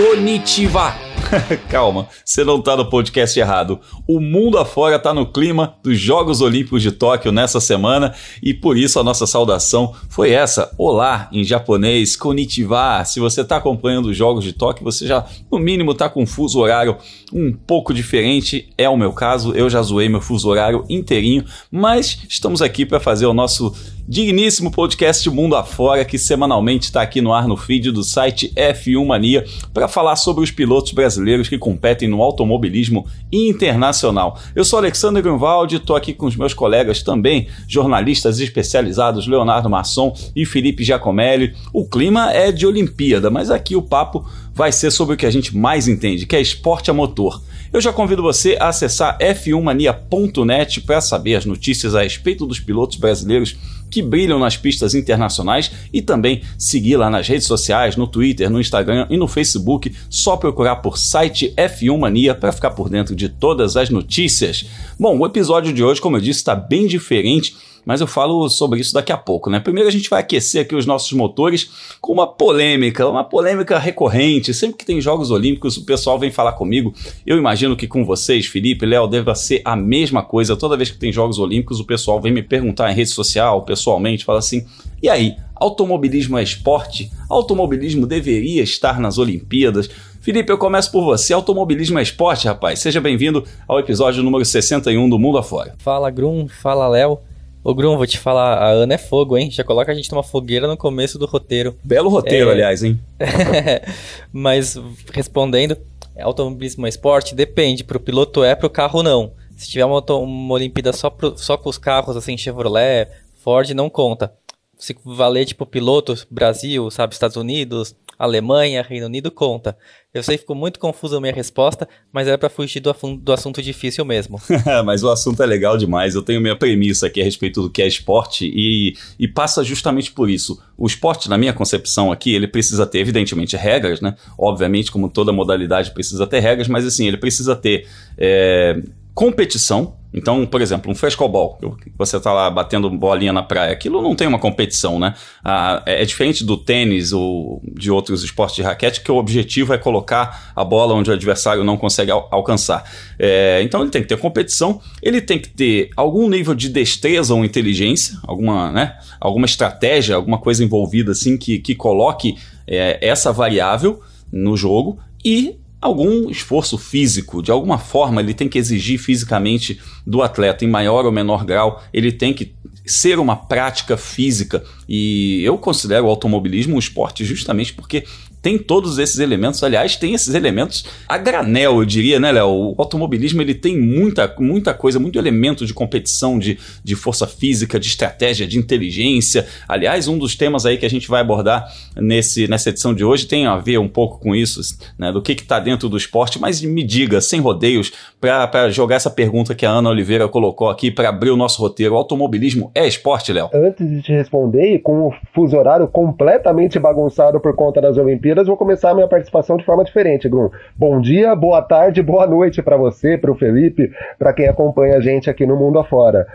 Konnichiwa! Calma, você não tá no podcast errado. O mundo afora tá no clima dos Jogos Olímpicos de Tóquio nessa semana e por isso a nossa saudação foi essa. Olá em japonês, konnichiwa. Se você tá acompanhando os Jogos de Tóquio, você já no mínimo tá com um fuso horário um pouco diferente. É o meu caso, eu já zoei meu fuso horário inteirinho, mas estamos aqui para fazer o nosso digníssimo podcast Mundo Afora, que semanalmente está aqui no ar no feed do site F1 Mania, para falar sobre os pilotos brasileiros que competem no automobilismo internacional. Eu sou Alexandre Grunwald, estou aqui com os meus colegas também, jornalistas especializados Leonardo Masson e Felipe Giacomelli. O clima é de Olimpíada, mas aqui o papo vai ser sobre o que a gente mais entende, que é esporte a motor. Eu já convido você a acessar f1mania.net para saber as notícias a respeito dos pilotos brasileiros que brilham nas pistas internacionais e também seguir lá nas redes sociais, no Twitter, no Instagram e no Facebook. Só procurar por site F1 Mania para ficar por dentro de todas as notícias. Bom, o episódio de hoje, como eu disse, está bem diferente mas eu falo sobre isso daqui a pouco, né? Primeiro a gente vai aquecer aqui os nossos motores com uma polêmica, uma polêmica recorrente. Sempre que tem Jogos Olímpicos, o pessoal vem falar comigo. Eu imagino que com vocês, Felipe, Léo, deva ser a mesma coisa. Toda vez que tem Jogos Olímpicos, o pessoal vem me perguntar em rede social, pessoalmente, fala assim: e aí, automobilismo é esporte? Automobilismo deveria estar nas Olimpíadas? Felipe, eu começo por você. Automobilismo é esporte, rapaz. Seja bem-vindo ao episódio número 61 do Mundo Afora. Fala, Grum. Fala, Léo. Ô Grum, vou te falar, a Ana é fogo, hein? Já coloca a gente numa fogueira no começo do roteiro. Belo roteiro, é... aliás, hein? Mas, respondendo, automobilismo é esporte? Depende, pro piloto é, pro carro não. Se tiver uma, uma Olimpíada só, pro, só com os carros, assim, Chevrolet, Ford, não conta. Se valer, tipo, piloto, Brasil, sabe, Estados Unidos, Alemanha, Reino Unido, conta. Eu sei que ficou muito confusa a minha resposta, mas era para fugir do, do, assunto difícil mesmo. mas o assunto é legal demais. Eu tenho minha premissa aqui a respeito do que é esporte e, e passa justamente por isso. O esporte, na minha concepção aqui, ele precisa ter, evidentemente, regras, né? Obviamente, como toda modalidade precisa ter regras, mas assim, ele precisa ter é, competição, então, por exemplo, um frescobol, você está lá batendo bolinha na praia, aquilo não tem uma competição, né? Ah, é, é diferente do tênis ou de outros esportes de raquete, que o objetivo é colocar a bola onde o adversário não consegue al alcançar. É, então, ele tem que ter competição, ele tem que ter algum nível de destreza ou inteligência, alguma, né, alguma estratégia, alguma coisa envolvida assim que, que coloque é, essa variável no jogo e algum esforço físico, de alguma forma ele tem que exigir fisicamente do atleta, em maior ou menor grau, ele tem que ser uma prática física. E eu considero o automobilismo um esporte justamente porque tem todos esses elementos. Aliás, tem esses elementos a granel, eu diria, né, Léo? O automobilismo ele tem muita, muita coisa, muito elemento de competição, de, de força física, de estratégia, de inteligência. Aliás, um dos temas aí que a gente vai abordar nesse, nessa edição de hoje tem a ver um pouco com isso, né? Do que está dentro do esporte, mas me diga, sem rodeios, para jogar essa pergunta que a Ana Oliveira colocou aqui para abrir o nosso roteiro. O automobilismo é esporte, Léo? Antes de te responder, com o fuso horário completamente bagunçado por conta das Olimpíadas Olimpíadas, vou começar a minha participação de forma diferente, Grum. Bom dia, boa tarde, boa noite para você, para o Felipe, para quem acompanha a gente aqui no mundo afora.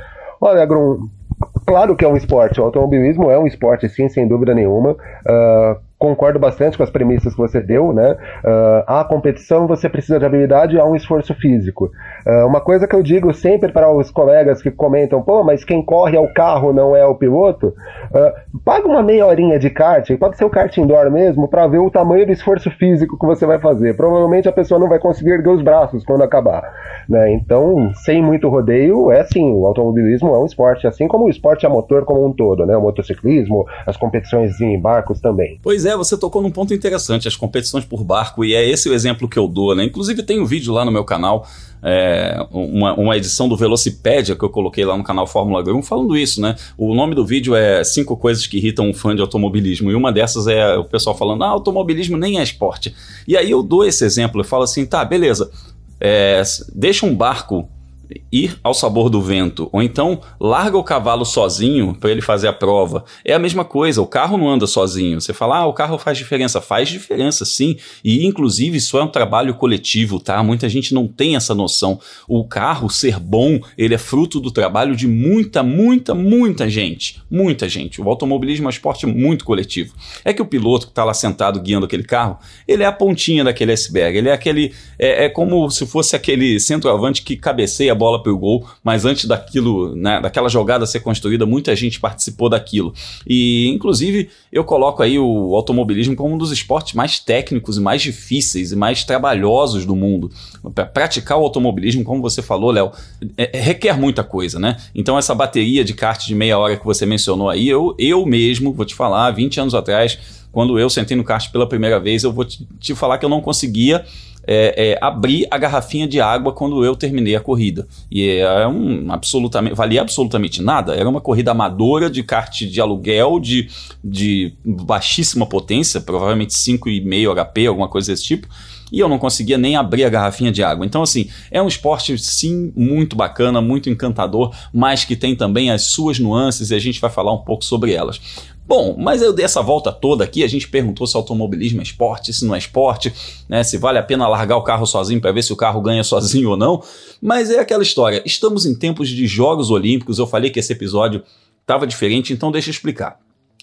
Olha, Grum, claro que é um esporte, o automobilismo é um esporte, sim, sem dúvida nenhuma. Uh, concordo bastante com as premissas que você deu, né? Uh, a competição você precisa de habilidade há um esforço físico. Uh, uma coisa que eu digo sempre para os colegas que comentam, pô, mas quem corre é o carro, não é o piloto, uh, paga uma meia horinha de kart, pode ser o kart indoor mesmo, para ver o tamanho do esforço físico que você vai fazer. Provavelmente a pessoa não vai conseguir erguer os braços quando acabar, né? Então, sem muito rodeio, é sim, o automobilismo é um esporte, assim como o esporte a motor como um todo, né? O motociclismo, as competições em barcos também. Pois é, você tocou num ponto interessante, as competições por barco, e é esse o exemplo que eu dou, né? Inclusive tem um vídeo lá no meu canal, é, uma, uma, edição do Velocipédia que eu coloquei lá no canal Fórmula 1 falando isso, né? O nome do vídeo é Cinco Coisas que Irritam um Fã de Automobilismo, e uma dessas é o pessoal falando, ah, automobilismo nem é esporte. E aí eu dou esse exemplo, eu falo assim, tá, beleza, é, deixa um barco ir ao sabor do vento, ou então larga o cavalo sozinho para ele fazer a prova. É a mesma coisa, o carro não anda sozinho. Você fala, ah, o carro faz diferença. Faz diferença, sim. E inclusive isso é um trabalho coletivo, tá? Muita gente não tem essa noção. O carro ser bom, ele é fruto do trabalho de muita, muita, muita gente. Muita gente. O automobilismo é um esporte muito coletivo. É que o piloto que está lá sentado guiando aquele carro, ele é a pontinha daquele iceberg. Ele é aquele. É, é como se fosse aquele centroavante que cabeceia a bola para o gol, mas antes daquilo, né, daquela jogada ser construída, muita gente participou daquilo. E, inclusive, eu coloco aí o automobilismo como um dos esportes mais técnicos e mais difíceis e mais trabalhosos do mundo. Praticar o automobilismo, como você falou, Léo, é, é, requer muita coisa, né? Então, essa bateria de kart de meia hora que você mencionou aí, eu, eu mesmo, vou te falar, 20 anos atrás, quando eu sentei no kart pela primeira vez, eu vou te, te falar que eu não conseguia é, é, abrir a garrafinha de água quando eu terminei a corrida. E é um absolutamente, valia absolutamente nada. Era uma corrida amadora de kart de aluguel, de, de baixíssima potência, provavelmente 5,5 HP, alguma coisa desse tipo e eu não conseguia nem abrir a garrafinha de água. Então, assim, é um esporte, sim, muito bacana, muito encantador, mas que tem também as suas nuances e a gente vai falar um pouco sobre elas. Bom, mas eu dei essa volta toda aqui, a gente perguntou se automobilismo é esporte, se não é esporte, né, se vale a pena largar o carro sozinho para ver se o carro ganha sozinho ou não. Mas é aquela história, estamos em tempos de Jogos Olímpicos, eu falei que esse episódio estava diferente, então deixa eu explicar.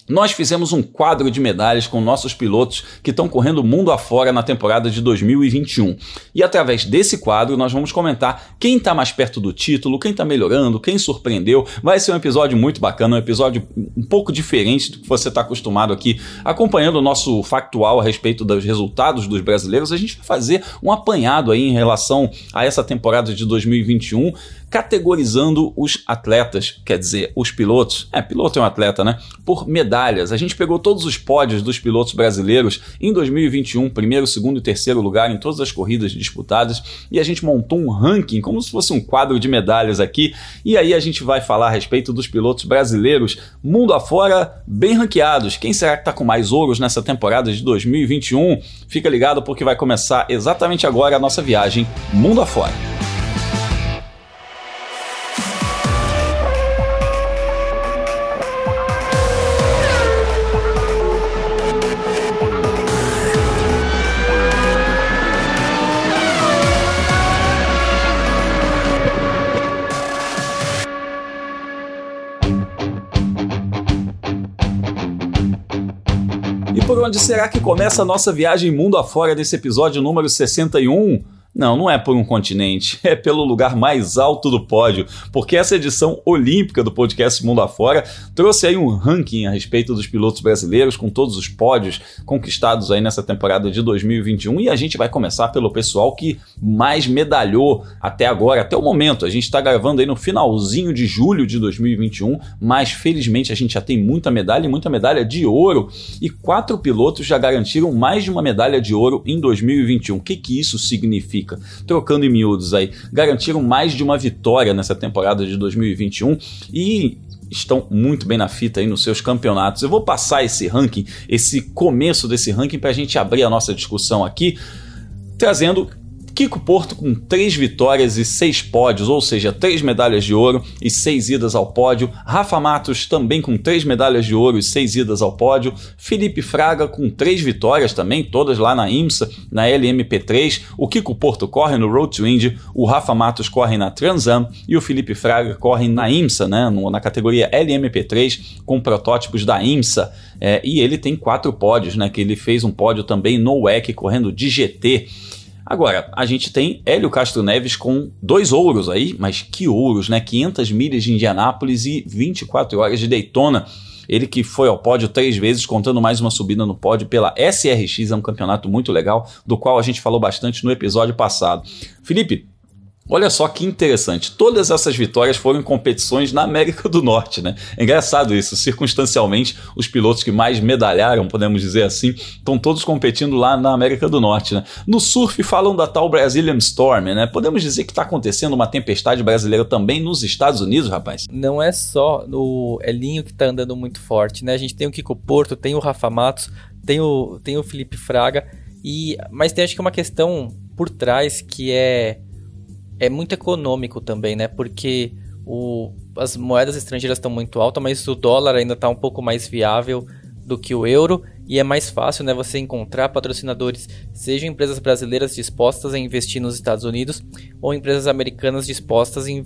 Nós fizemos um quadro de medalhas com nossos pilotos que estão correndo mundo afora na temporada de 2021. E através desse quadro nós vamos comentar quem está mais perto do título, quem está melhorando, quem surpreendeu. Vai ser um episódio muito bacana, um episódio um pouco diferente do que você está acostumado aqui, acompanhando o nosso factual a respeito dos resultados dos brasileiros. A gente vai fazer um apanhado aí em relação a essa temporada de 2021 categorizando os atletas, quer dizer, os pilotos, é, piloto é um atleta, né? Por medalhas. A gente pegou todos os pódios dos pilotos brasileiros em 2021, primeiro, segundo e terceiro lugar em todas as corridas disputadas, e a gente montou um ranking, como se fosse um quadro de medalhas aqui, e aí a gente vai falar a respeito dos pilotos brasileiros, mundo afora, bem ranqueados. Quem será que está com mais ouros nessa temporada de 2021? Fica ligado porque vai começar exatamente agora a nossa viagem mundo afora. Onde será que começa a nossa viagem mundo afora desse episódio número 61? Não, não é por um continente, é pelo lugar mais alto do pódio, porque essa edição olímpica do podcast Mundo Afora trouxe aí um ranking a respeito dos pilotos brasileiros, com todos os pódios conquistados aí nessa temporada de 2021, e a gente vai começar pelo pessoal que mais medalhou até agora, até o momento. A gente está gravando aí no finalzinho de julho de 2021, mas felizmente a gente já tem muita medalha e muita medalha de ouro, e quatro pilotos já garantiram mais de uma medalha de ouro em 2021. O que, que isso significa? Trocando em miúdos aí, garantiram mais de uma vitória nessa temporada de 2021 e estão muito bem na fita aí nos seus campeonatos. Eu vou passar esse ranking, esse começo desse ranking para a gente abrir a nossa discussão aqui, trazendo Kiko Porto com três vitórias e seis pódios, ou seja, três medalhas de ouro e seis idas ao pódio. Rafa Matos também com três medalhas de ouro e seis idas ao pódio. Felipe Fraga com três vitórias também, todas lá na IMSA, na LMP3. O Kiko Porto corre no Road to Indy, o Rafa Matos corre na Transam e o Felipe Fraga corre na IMSA, né, na categoria LMP3, com protótipos da IMSA. É, e ele tem quatro pódios, né, que ele fez um pódio também no WEC correndo de GT. Agora, a gente tem Hélio Castro Neves com dois ouros aí, mas que ouros, né? 500 milhas de Indianápolis e 24 horas de Daytona. Ele que foi ao pódio três vezes, contando mais uma subida no pódio pela SRX, é um campeonato muito legal, do qual a gente falou bastante no episódio passado. Felipe, Olha só que interessante, todas essas vitórias foram em competições na América do Norte, né? É engraçado isso, circunstancialmente, os pilotos que mais medalharam, podemos dizer assim, estão todos competindo lá na América do Norte, né? No surf falam da tal Brazilian Storm, né? Podemos dizer que está acontecendo uma tempestade brasileira também nos Estados Unidos, rapaz? Não é só o Elinho que está andando muito forte, né? A gente tem o Kiko Porto, tem o Rafa Matos, tem o, tem o Felipe Fraga, e mas tem acho que uma questão por trás que é é muito econômico também, né? Porque o, as moedas estrangeiras estão muito altas, mas o dólar ainda está um pouco mais viável do que o euro e é mais fácil né, você encontrar patrocinadores, sejam empresas brasileiras dispostas a investir nos Estados Unidos ou empresas americanas dispostas em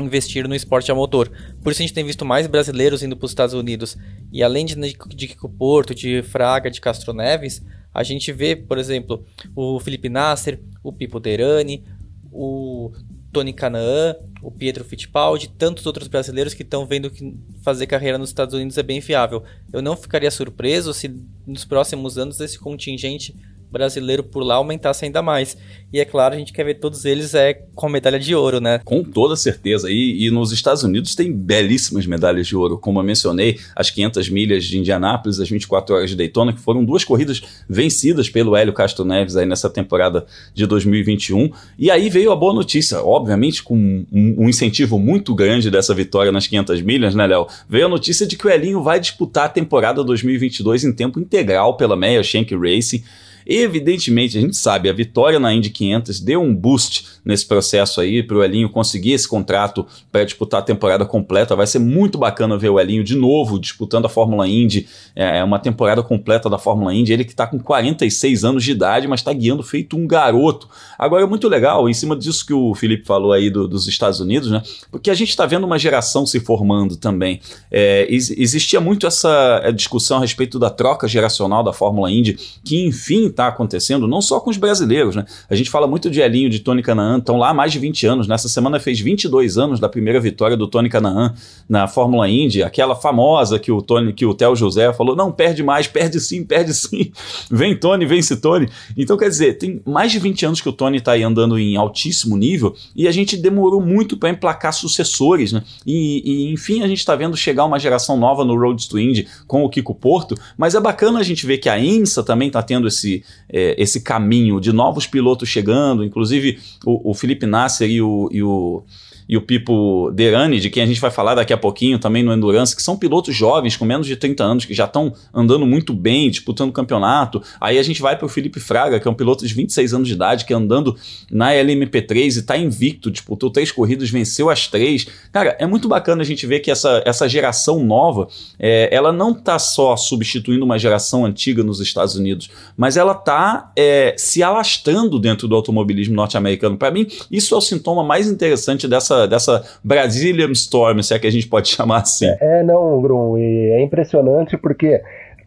investir no esporte a motor. Por isso a gente tem visto mais brasileiros indo para os Estados Unidos. E além de, de Kiko Porto, de Fraga, de Castro Neves, a gente vê, por exemplo, o Felipe Nasser, o Pipo Derani, o Tony Canaan, o Pietro Fittipaldi, tantos outros brasileiros que estão vendo que fazer carreira nos Estados Unidos é bem viável. Eu não ficaria surpreso se nos próximos anos esse contingente brasileiro por lá aumentasse ainda mais. E é claro, a gente quer ver todos eles é, com medalha de ouro, né? Com toda certeza. E, e nos Estados Unidos tem belíssimas medalhas de ouro. Como eu mencionei, as 500 milhas de Indianápolis, as 24 horas de Daytona, que foram duas corridas vencidas pelo Hélio Castro Neves aí nessa temporada de 2021. E aí veio a boa notícia, obviamente com um, um incentivo muito grande dessa vitória nas 500 milhas, né, Léo? Veio a notícia de que o Elinho vai disputar a temporada 2022 em tempo integral pela Meia Shank Racing. Evidentemente, a gente sabe, a vitória na Indy 500 deu um boost nesse processo aí para o Elinho conseguir esse contrato para disputar a temporada completa. Vai ser muito bacana ver o Elinho de novo disputando a Fórmula Indy, é, é uma temporada completa da Fórmula Indy. Ele que está com 46 anos de idade, mas está guiando feito um garoto. Agora é muito legal, em cima disso que o Felipe falou aí do, dos Estados Unidos, né? Porque a gente está vendo uma geração se formando também. É, existia muito essa é, discussão a respeito da troca geracional da Fórmula Indy, que enfim está acontecendo, não só com os brasileiros, né? A gente fala muito de Elinho, de Tony Canaan, estão lá há mais de 20 anos. Nessa semana fez 22 anos da primeira vitória do Tony Canaan na Fórmula Indy, aquela famosa que o Tony, que o Theo José falou: não, perde mais, perde sim, perde sim. Vem Tony, vence Tony. Então, quer dizer, tem mais de 20 anos que o Tony está aí andando em altíssimo nível e a gente demorou muito para emplacar sucessores, né? E, e enfim, a gente está vendo chegar uma geração nova no Road to Indy com o Kiko Porto, mas é bacana a gente ver que a IMSA também está tendo esse, é, esse caminho de novos pilotos chegando, inclusive o, o Felipe Nasser e o, e o e o Pipo Derani, de quem a gente vai falar daqui a pouquinho também no Endurance, que são pilotos jovens com menos de 30 anos, que já estão andando muito bem, disputando campeonato. Aí a gente vai para o Felipe Fraga, que é um piloto de 26 anos de idade, que é andando na LMP3 e está invicto, disputou três corridas, venceu as três. Cara, é muito bacana a gente ver que essa, essa geração nova, é, ela não está só substituindo uma geração antiga nos Estados Unidos, mas ela está é, se alastrando dentro do automobilismo norte-americano. Para mim, isso é o sintoma mais interessante dessa dessa, Brazilian Storm, se é que a gente pode chamar assim. É, não, Grum, e é impressionante porque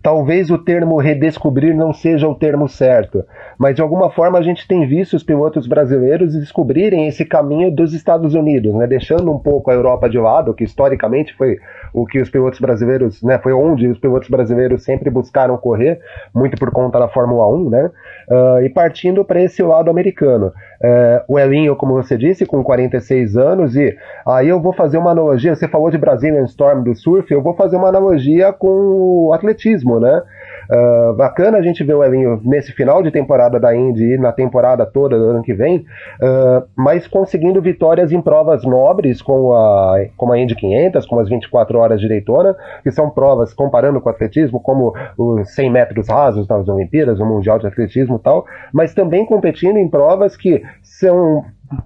talvez o termo redescobrir não seja o termo certo, mas de alguma forma a gente tem visto os pilotos brasileiros descobrirem esse caminho dos Estados Unidos, né, deixando um pouco a Europa de lado, que historicamente foi o que os pilotos brasileiros, né, foi onde os pilotos brasileiros sempre buscaram correr, muito por conta da Fórmula 1, né, uh, e partindo para esse lado americano. Uh, o Elinho, como você disse, com 46 anos, e aí eu vou fazer uma analogia, você falou de Brazilian Storm do surf, eu vou fazer uma analogia com o atletismo, né, Uh, bacana a gente ver o Elinho nesse final de temporada da Indy e na temporada toda do ano que vem, uh, mas conseguindo vitórias em provas nobres, como a, como a Indy 500, como as 24 horas de Daytona, que são provas, comparando com o atletismo, como os 100 metros rasos nas Olimpíadas, o Mundial de Atletismo e tal, mas também competindo em provas que são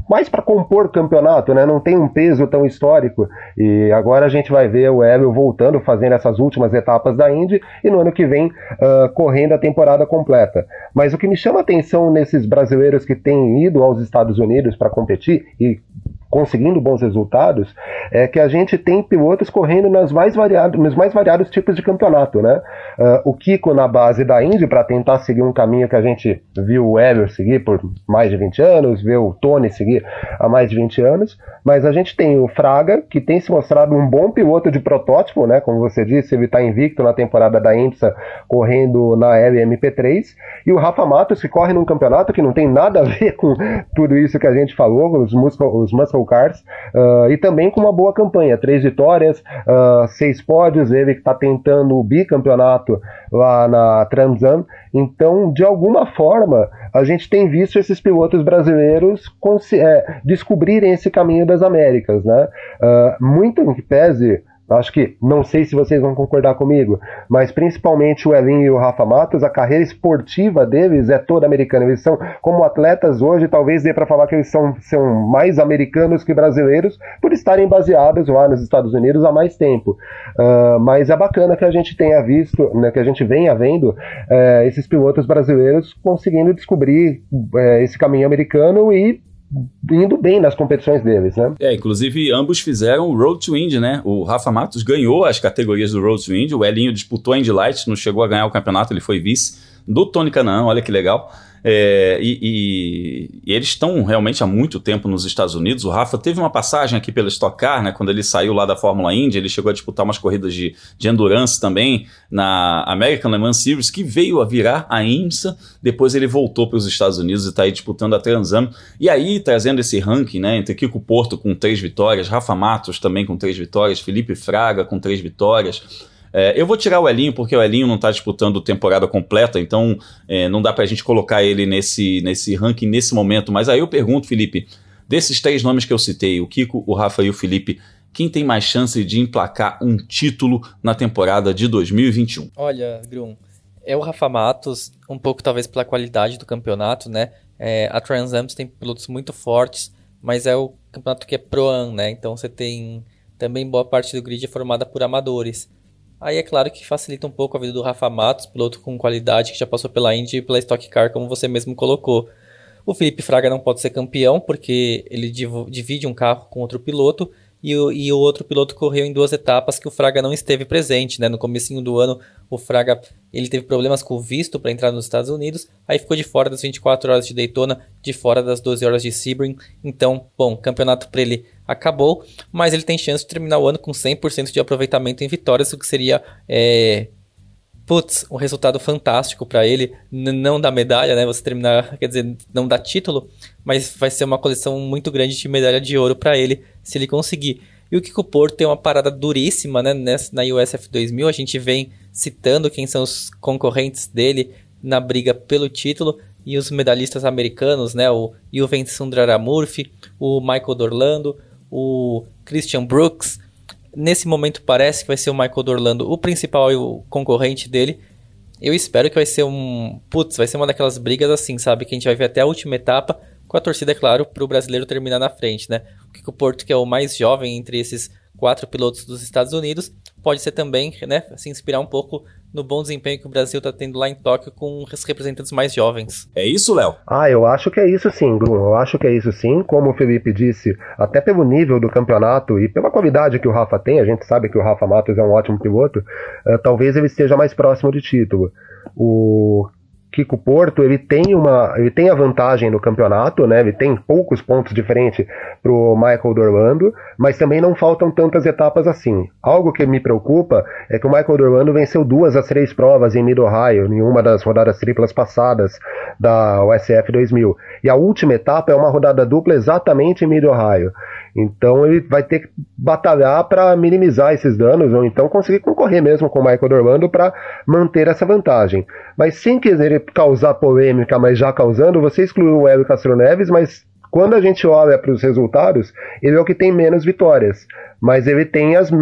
mais para compor campeonato, né? Não tem um peso tão histórico. E agora a gente vai ver o Hélio voltando, fazendo essas últimas etapas da Indy e no ano que vem uh, correndo a temporada completa. Mas o que me chama atenção nesses brasileiros que têm ido aos Estados Unidos para competir e conseguindo bons resultados, é que a gente tem pilotos correndo nas mais variados, nos mais variados tipos de campeonato, né? Uh, o Kiko na base da Indy para tentar seguir um caminho que a gente viu o Ever seguir por mais de 20 anos, viu o Tony seguir há mais de 20 anos, mas a gente tem o Fraga, que tem se mostrado um bom piloto de protótipo, né? Como você disse, ele está invicto na temporada da IMSA correndo na LMP3, e o Rafa Matos, que corre num campeonato que não tem nada a ver com tudo isso que a gente falou, os muscle, os muscle cars, uh, e também com uma boa campanha, três vitórias, uh, seis pódios, ele que está tentando o bicampeonato lá na Transam, então, de alguma forma, a gente tem visto esses pilotos brasileiros é, descobrirem esse caminho das Américas, né? Uh, muito em que pese acho que, não sei se vocês vão concordar comigo, mas principalmente o Elinho e o Rafa Matos, a carreira esportiva deles é toda americana. Eles são, como atletas hoje, talvez dê para falar que eles são, são mais americanos que brasileiros, por estarem baseados lá nos Estados Unidos há mais tempo. Uh, mas é bacana que a gente tenha visto, né, que a gente venha vendo uh, esses pilotos brasileiros conseguindo descobrir uh, esse caminho americano e indo bem nas competições deles, né? É, inclusive ambos fizeram o Road to Indy, né? O Rafa Matos ganhou as categorias do Road to Indy, o Elinho disputou a Indy Light, não chegou a ganhar o campeonato, ele foi vice do Tony Canaan, olha que legal. É, e, e, e, eles estão realmente há muito tempo nos Estados Unidos. O Rafa teve uma passagem aqui pela Stock Car, né, quando ele saiu lá da Fórmula Indy, ele chegou a disputar umas corridas de, de endurance também na American Le Mans Series, que veio a virar a IMSA. Depois ele voltou para os Estados Unidos e está aí disputando a Transam. E aí, trazendo esse ranking, né, entre Kiko Porto com três vitórias, Rafa Matos também com três vitórias, Felipe Fraga com três vitórias. É, eu vou tirar o Elinho porque o Elinho não está disputando temporada completa, então é, não dá para a gente colocar ele nesse, nesse ranking nesse momento. Mas aí eu pergunto, Felipe, desses três nomes que eu citei, o Kiko, o Rafa e o Felipe, quem tem mais chance de emplacar um título na temporada de 2021? Olha, Grum, é o Rafa Matos, um pouco talvez pela qualidade do campeonato, né? É, a Trans Am tem pilotos muito fortes, mas é o campeonato que é Pro-Am, né? Então você tem também boa parte do grid é formada por amadores. Aí é claro que facilita um pouco a vida do Rafa Matos, piloto com qualidade que já passou pela Indy e pela Stock Car, como você mesmo colocou. O Felipe Fraga não pode ser campeão porque ele divide um carro com outro piloto e o, e o outro piloto correu em duas etapas que o Fraga não esteve presente, né? No comecinho do ano, o Fraga ele teve problemas com o visto para entrar nos Estados Unidos, aí ficou de fora das 24 horas de Daytona, de fora das 12 horas de Sebring. Então, bom, campeonato para ele acabou, mas ele tem chance de terminar o ano com 100% de aproveitamento em vitórias, o que seria é, putz, um resultado fantástico para ele, não da medalha, né? Você terminar, quer dizer, não dá título, mas vai ser uma coleção muito grande de medalha de ouro para ele, se ele conseguir. E o Kiko Porto tem uma parada duríssima, né? Na USF 2000, a gente vem citando quem são os concorrentes dele na briga pelo título e os medalhistas americanos, né? O Juven Sundraramurthy, o Michael Dorlando, o Christian Brooks, nesse momento parece que vai ser o Michael Dorlando o principal e o concorrente dele. Eu espero que vai ser um. Putz, vai ser uma daquelas brigas assim, sabe? Que a gente vai ver até a última etapa, com a torcida, é claro, para o brasileiro terminar na frente, né? O Kiko Porto, que é o mais jovem entre esses quatro pilotos dos Estados Unidos, pode ser também, né, se inspirar um pouco no bom desempenho que o Brasil está tendo lá em Tóquio com os representantes mais jovens. É isso, Léo? Ah, eu acho que é isso sim, Grum. Eu acho que é isso sim. Como o Felipe disse, até pelo nível do campeonato e pela qualidade que o Rafa tem, a gente sabe que o Rafa Matos é um ótimo piloto, uh, talvez ele esteja mais próximo de título. O Kiko Porto ele tem uma ele tem a vantagem no campeonato, né? Ele tem poucos pontos diferentes para o Michael Dorlando, mas também não faltam tantas etapas assim. Algo que me preocupa é que o Michael Dorlando venceu duas das três provas em Mid Ohio, em uma das rodadas triplas passadas da USF 2000. E a última etapa é uma rodada dupla exatamente em Mid Ohio. Então ele vai ter que batalhar para minimizar esses danos ou então conseguir concorrer mesmo com o Michael Orlando para manter essa vantagem. Mas sem querer causar polêmica, mas já causando, você excluiu o Hélio Castro Neves, mas quando a gente olha para os resultados, ele é o que tem menos vitórias mas ele tem as, uh,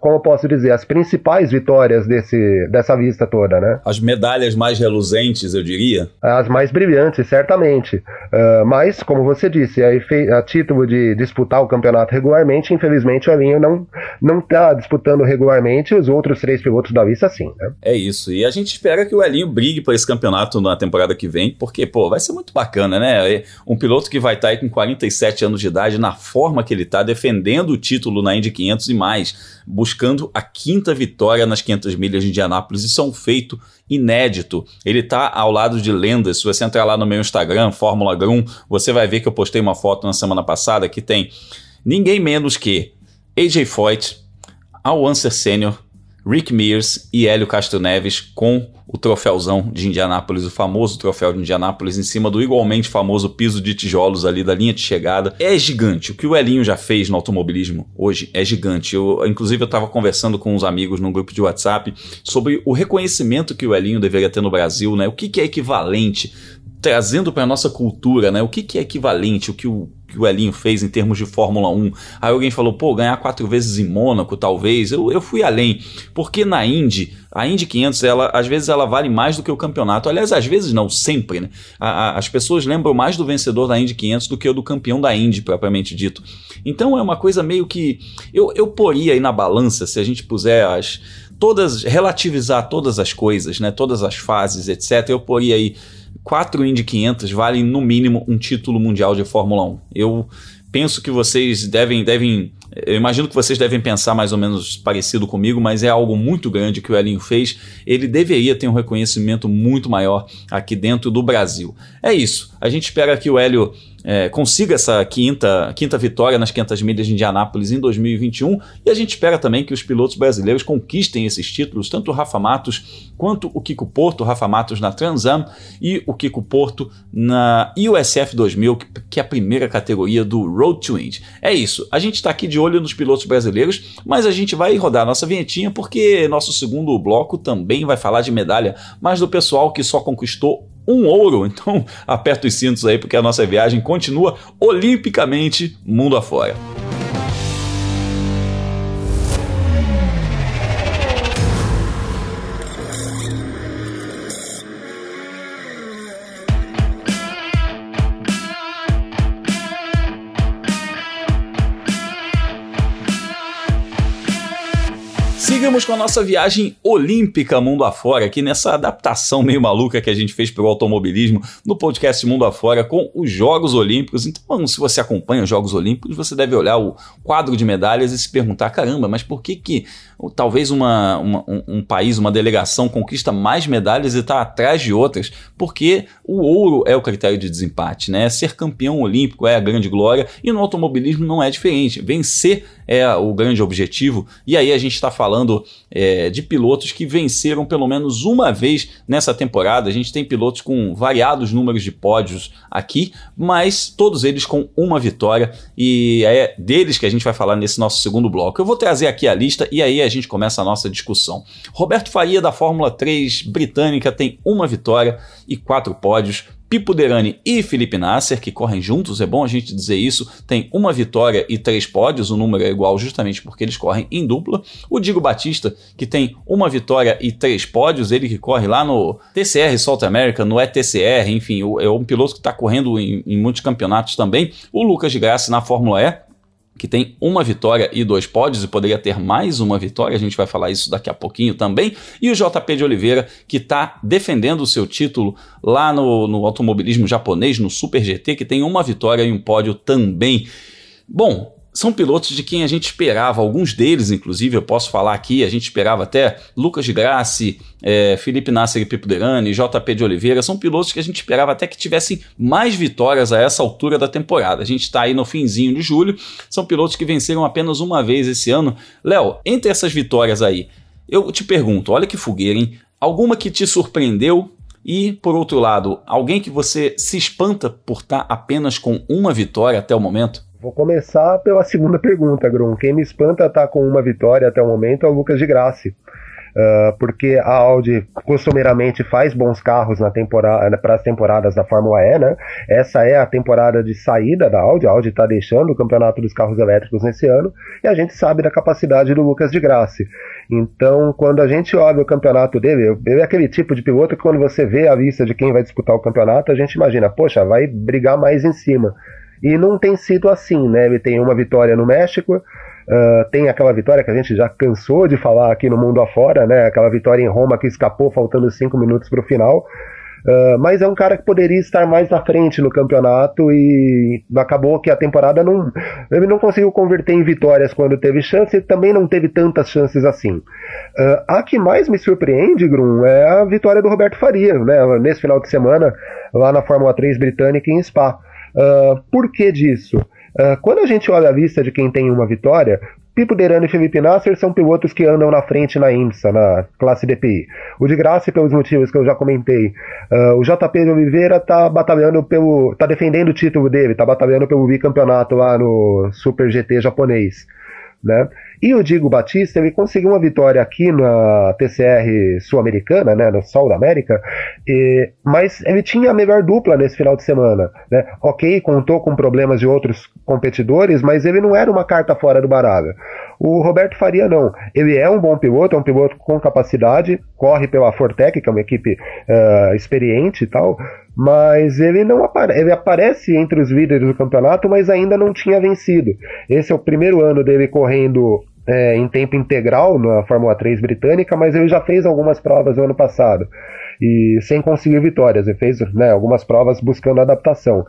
como posso dizer, as principais vitórias desse, dessa vista toda, né? As medalhas mais reluzentes, eu diria? As mais brilhantes, certamente. Uh, mas, como você disse, a, a, título de disputar o campeonato regularmente, infelizmente o Elinho não não está disputando regularmente, os outros três pilotos da vista sim, né? É isso, e a gente espera que o Elinho brigue por esse campeonato na temporada que vem, porque, pô, vai ser muito bacana, né? Um piloto que vai estar tá aí com 47 anos de idade, na forma que ele está, defendendo o título título na Indy 500 e mais, buscando a quinta vitória nas 500 milhas de Indianápolis. Isso é um feito inédito. Ele está ao lado de lendas. Se você entrar lá no meu Instagram, Fórmula Grum, você vai ver que eu postei uma foto na semana passada que tem ninguém menos que AJ Foyt, Al Senior, Rick Mears e Hélio Castro Neves com o troféuzão de Indianápolis, o famoso troféu de Indianápolis, em cima do igualmente famoso piso de tijolos ali da linha de chegada. É gigante. O que o Elinho já fez no automobilismo hoje é gigante. Eu, inclusive, eu estava conversando com uns amigos num grupo de WhatsApp sobre o reconhecimento que o Elinho deveria ter no Brasil, né? O que, que é equivalente trazendo para nossa cultura, né? O que, que é equivalente, o que o, que o Elinho fez em termos de Fórmula 1. Aí alguém falou, pô, ganhar quatro vezes em Mônaco, talvez. Eu, eu fui além, porque na Indy, a Indy 500, ela, às vezes ela vale mais do que o campeonato. Aliás, às vezes não, sempre, né? A, a, as pessoas lembram mais do vencedor da Indy 500 do que do campeão da Indy, propriamente dito. Então é uma coisa meio que... Eu, eu poria aí na balança, se a gente puser as todas relativizar todas as coisas, né, todas as fases, etc. Eu poria aí quatro Indy 500 valem no mínimo um título mundial de Fórmula 1. Eu penso que vocês devem, devem eu imagino que vocês devem pensar mais ou menos parecido comigo, mas é algo muito grande que o Elinho fez. Ele deveria ter um reconhecimento muito maior aqui dentro do Brasil. É isso. A gente espera que o Hélio é, consiga essa quinta, quinta vitória nas 500 milhas de Indianápolis em 2021 e a gente espera também que os pilotos brasileiros conquistem esses títulos, tanto o Rafa Matos quanto o Kiko Porto, o Rafa Matos na Transam e o Kiko Porto na USF 2000, que é a primeira categoria do Road to Indy. É isso, a gente está aqui de olho nos pilotos brasileiros, mas a gente vai rodar a nossa vinhetinha porque nosso segundo bloco também vai falar de medalha, mas do pessoal que só conquistou um ouro. Então, aperta os cintos aí, porque a nossa viagem continua olimpicamente mundo afora. Com a nossa viagem olímpica mundo afora, aqui nessa adaptação meio maluca que a gente fez para o automobilismo no podcast Mundo Afora com os Jogos Olímpicos. Então, se você acompanha os Jogos Olímpicos, você deve olhar o quadro de medalhas e se perguntar: caramba, mas por que que talvez uma, uma um, um, país, uma delegação conquista mais medalhas e está atrás de outras? Porque o ouro é o critério de desempate, né? Ser campeão olímpico é a grande glória e no automobilismo não é diferente. Vencer é o grande objetivo e aí a gente está falando é, de pilotos que venceram pelo menos uma vez nessa temporada. A gente tem pilotos com variados números de pódios aqui, mas todos eles com uma vitória e é deles que a gente vai falar nesse nosso segundo bloco. Eu vou trazer aqui a lista e aí a gente começa a nossa discussão. Roberto Faria da Fórmula 3 britânica tem uma vitória e quatro pódios. Pipo Derani e Felipe Nasser, que correm juntos, é bom a gente dizer isso, tem uma vitória e três pódios, o número é igual justamente porque eles correm em dupla. O Digo Batista, que tem uma vitória e três pódios, ele que corre lá no TCR South America, no ETCR, enfim, é um piloto que está correndo em, em muitos campeonatos também. O Lucas de Graça na Fórmula E, que tem uma vitória e dois pódios e poderia ter mais uma vitória, a gente vai falar isso daqui a pouquinho também. E o JP de Oliveira, que está defendendo o seu título lá no, no automobilismo japonês, no Super GT, que tem uma vitória e um pódio também. Bom, são pilotos de quem a gente esperava, alguns deles, inclusive, eu posso falar aqui, a gente esperava até Lucas de Grassi, é, Felipe Nasser e Pipo Derani, JP de Oliveira, são pilotos que a gente esperava até que tivessem mais vitórias a essa altura da temporada. A gente está aí no finzinho de julho, são pilotos que venceram apenas uma vez esse ano. Léo, entre essas vitórias aí, eu te pergunto, olha que fogueira, hein? Alguma que te surpreendeu e, por outro lado, alguém que você se espanta por estar tá apenas com uma vitória até o momento? Vou começar pela segunda pergunta, Grum. Quem me espanta tá com uma vitória até o momento é o Lucas de Grassi. Uh, porque a Audi costumeiramente faz bons carros na temporada para as temporadas da Fórmula E, né? Essa é a temporada de saída da Audi. A Audi está deixando o campeonato dos carros elétricos nesse ano e a gente sabe da capacidade do Lucas de Grassi. Então, quando a gente olha o campeonato dele, ele é aquele tipo de piloto que quando você vê a lista de quem vai disputar o campeonato, a gente imagina, poxa, vai brigar mais em cima. E não tem sido assim, né? Ele tem uma vitória no México, uh, tem aquela vitória que a gente já cansou de falar aqui no mundo afora, né? Aquela vitória em Roma que escapou faltando cinco minutos para o final. Uh, mas é um cara que poderia estar mais à frente no campeonato e acabou que a temporada não. Ele não conseguiu converter em vitórias quando teve chance e também não teve tantas chances assim. Uh, a que mais me surpreende, Grum, é a vitória do Roberto Faria, né, nesse final de semana, lá na Fórmula 3 britânica em Spa. Uh, por que disso? Uh, quando a gente olha a lista de quem tem uma vitória, Pipo Derano e Felipe Nasser são pilotos que andam na frente na IMSA, na classe DPI. O de Graça, pelos motivos que eu já comentei. Uh, o JP de Oliveira está batalhando pelo. tá defendendo o título dele, está batalhando pelo bicampeonato lá no Super GT japonês. Né? E o Diego Batista, ele conseguiu uma vitória aqui na TCR sul-americana, né, no Sol da América, e, mas ele tinha a melhor dupla nesse final de semana, né? Ok, contou com problemas de outros competidores, mas ele não era uma carta fora do baralho. O Roberto Faria não. Ele é um bom piloto, é um piloto com capacidade, corre pela Fortec, que é uma equipe uh, experiente e tal, mas ele não ele aparece entre os líderes do campeonato, mas ainda não tinha vencido. Esse é o primeiro ano dele correndo é, em tempo integral na Fórmula 3 britânica, mas ele já fez algumas provas no ano passado e sem conseguir vitórias. Ele fez né, algumas provas buscando adaptação.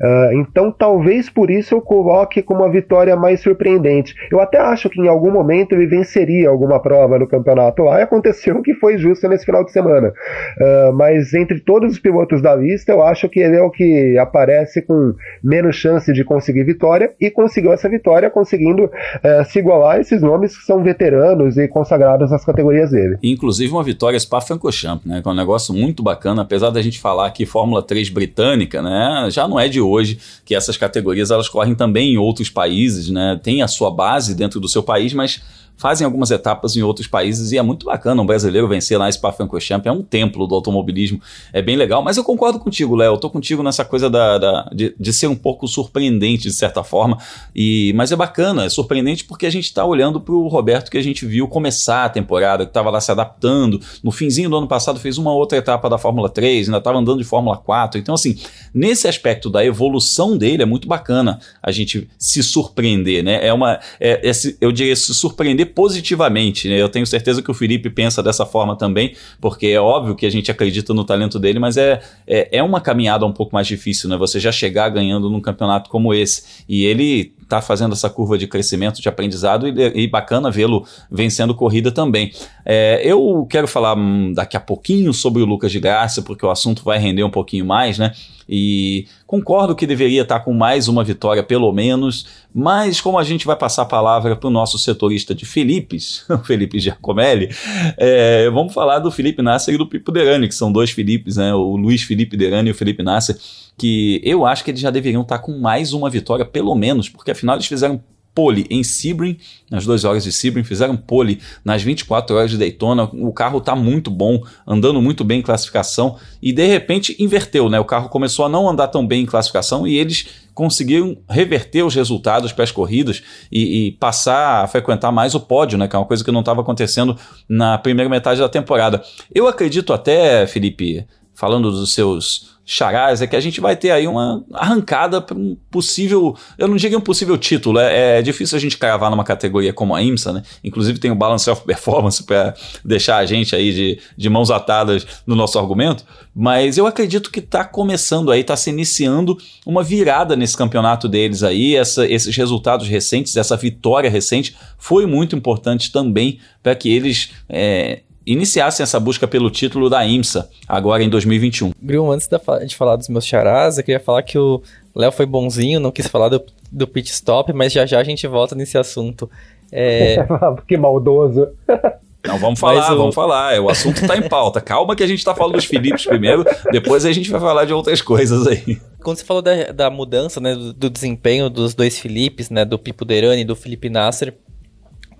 Uh, então, talvez por isso eu coloque como uma vitória mais surpreendente. Eu até acho que em algum momento ele venceria alguma prova no campeonato lá, e aconteceu que foi justo nesse final de semana. Uh, mas entre todos os pilotos da lista, eu acho que ele é o que aparece com menos chance de conseguir vitória e conseguiu essa vitória conseguindo uh, se igualar a esses nomes que são veteranos e consagrados nas categorias dele. Inclusive uma vitória Spa-Francorchamps, né? Que é um negócio muito bacana, apesar da gente falar que Fórmula 3 britânica, né? Já não é de hoje que essas categorias elas correm também em outros países, né? Tem a sua base dentro do seu país, mas fazem algumas etapas em outros países e é muito bacana um brasileiro vencer lá Spa-Francorchamps, é um templo do automobilismo, é bem legal, mas eu concordo contigo, Léo, eu tô contigo nessa coisa da, da de, de, ser um pouco surpreendente de certa forma, e mas é bacana, é surpreendente porque a gente está olhando para o Roberto que a gente viu começar a temporada, que estava lá se adaptando, no finzinho do ano passado fez uma outra etapa da Fórmula 3, ainda estava andando de Fórmula 4, então assim, nesse aspecto da evolução dele é muito bacana a gente se surpreender, né, é uma, é, é, eu diria se surpreender positivamente. Né? Eu tenho certeza que o Felipe pensa dessa forma também, porque é óbvio que a gente acredita no talento dele, mas é, é, é uma caminhada um pouco mais difícil, né? Você já chegar ganhando num campeonato como esse. E ele está fazendo essa curva de crescimento, de aprendizado e, e bacana vê-lo vencendo corrida também. É, eu quero falar hum, daqui a pouquinho sobre o Lucas de Graça, porque o assunto vai render um pouquinho mais, né? E concordo que deveria estar com mais uma vitória, pelo menos, mas como a gente vai passar a palavra para o nosso setorista de Filipes, o Felipe Giacomelli, é, vamos falar do Felipe Nasser e do Pipo Derani, que são dois Filipes, né? O Luiz Felipe Derani e o Felipe Nasser que eu acho que eles já deveriam estar com mais uma vitória, pelo menos, porque afinal eles fizeram pole em Sebring, nas duas horas de Sebring, fizeram pole nas 24 horas de Daytona. O carro está muito bom, andando muito bem em classificação e de repente inverteu, né? O carro começou a não andar tão bem em classificação e eles conseguiram reverter os resultados para as corridas e, e, passar a frequentar mais o pódio, né? Que é uma coisa que não estava acontecendo na primeira metade da temporada. Eu acredito até, Felipe, falando dos seus charás, é que a gente vai ter aí uma arrancada para um possível, eu não digo um possível título, é, é, difícil a gente cravar numa categoria como a IMSA, né? Inclusive tem o Balance of Performance para deixar a gente aí de, de mãos atadas no nosso argumento, mas eu acredito que está começando aí, está se iniciando uma virada nesse campeonato deles aí, essa, esses resultados recentes, essa vitória recente foi muito importante também para que eles é, iniciassem essa busca pelo título da IMSA, agora em 2021. Grum, antes de falar dos meus charás, eu queria falar que o Léo foi bonzinho, não quis falar do, do pit stop, mas já já a gente volta nesse assunto. É... que maldoso. Não, vamos falar, o... vamos falar. O assunto está em pauta. Calma que a gente está falando dos Philips primeiro, depois a gente vai falar de outras coisas aí. Quando você falou da, da mudança, né, do, do, desempenho dos dois Philips, né, do Pipo Derani e do Felipe Nasser,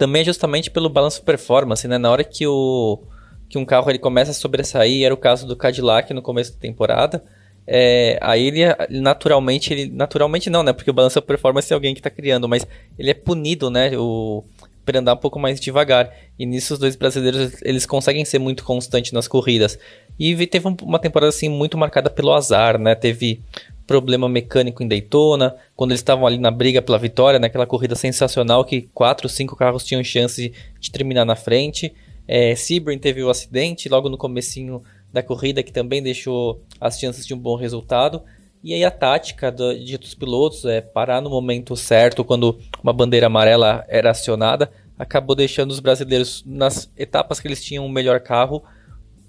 também é justamente pelo balanço performance, né? Na hora que, o, que um carro ele começa a sobressair, era o caso do Cadillac no começo da temporada, é, aí ele naturalmente, ele, naturalmente não, né? Porque o balanço performance é alguém que está criando, mas ele é punido, né? O, para andar um pouco mais devagar. E nisso os dois brasileiros eles conseguem ser muito constantes nas corridas. E teve uma temporada assim muito marcada pelo azar, né? Teve problema mecânico em Daytona, quando eles estavam ali na briga pela vitória, naquela corrida sensacional que quatro, cinco carros tinham chance de terminar na frente. É, Sebring teve o acidente logo no comecinho da corrida que também deixou as chances de um bom resultado. E aí a tática do, de dos pilotos é parar no momento certo, quando uma bandeira amarela era acionada, acabou deixando os brasileiros nas etapas que eles tinham o melhor carro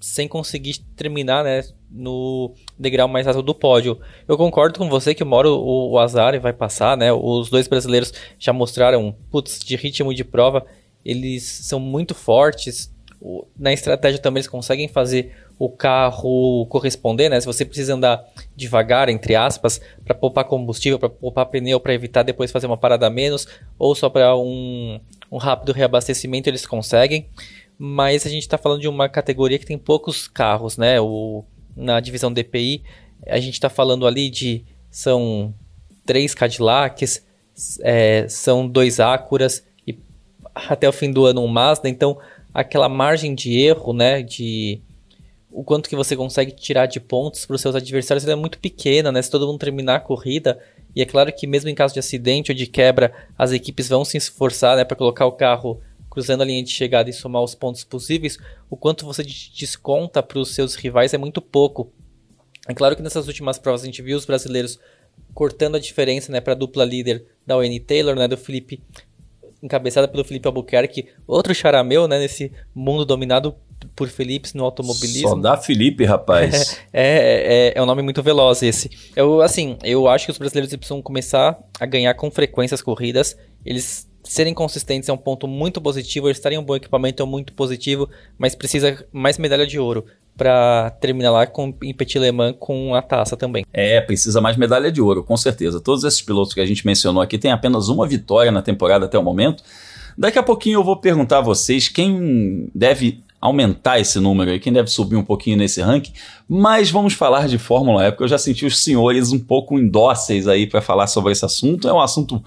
sem conseguir terminar né, no degrau mais alto do pódio. Eu concordo com você que uma o, o azar vai passar, né? Os dois brasileiros já mostraram, putz, de ritmo de prova, eles são muito fortes. Na estratégia também eles conseguem fazer o carro corresponder, né? Se você precisa andar devagar, entre aspas, para poupar combustível, para poupar pneu, para evitar depois fazer uma parada a menos, ou só para um, um rápido reabastecimento eles conseguem, mas a gente está falando de uma categoria que tem poucos carros, né? O, na divisão DPI, a gente está falando ali de são três Cadillacs, é, são dois Acuras e até o fim do ano um Mazda, então aquela margem de erro, né, de o quanto que você consegue tirar de pontos para os seus adversários é muito pequena, né? Se todo mundo terminar a corrida, e é claro que mesmo em caso de acidente ou de quebra, as equipes vão se esforçar, né, para colocar o carro cruzando a linha de chegada e somar os pontos possíveis, o quanto você desconta para os seus rivais é muito pouco. É claro que nessas últimas provas a gente viu os brasileiros cortando a diferença, né, para a dupla líder da Wayne Taylor, né, do Felipe encabeçada pelo Felipe Albuquerque, outro charameu, né, nesse mundo dominado por Felipe no automobilismo. Só dá Felipe, rapaz. É, é, é, um nome muito veloz esse. Eu, assim, eu acho que os brasileiros precisam começar a ganhar com frequência as corridas. Eles serem consistentes é um ponto muito positivo, eles estarem um bom equipamento é muito positivo, mas precisa mais medalha de ouro para terminar lá com, em Petit Le Mans com a taça também. É, precisa mais medalha de ouro, com certeza. Todos esses pilotos que a gente mencionou aqui têm apenas uma vitória na temporada até o momento. Daqui a pouquinho eu vou perguntar a vocês quem deve aumentar esse número aí, quem deve subir um pouquinho nesse ranking, mas vamos falar de Fórmula E, porque eu já senti os senhores um pouco indóceis aí para falar sobre esse assunto. É um assunto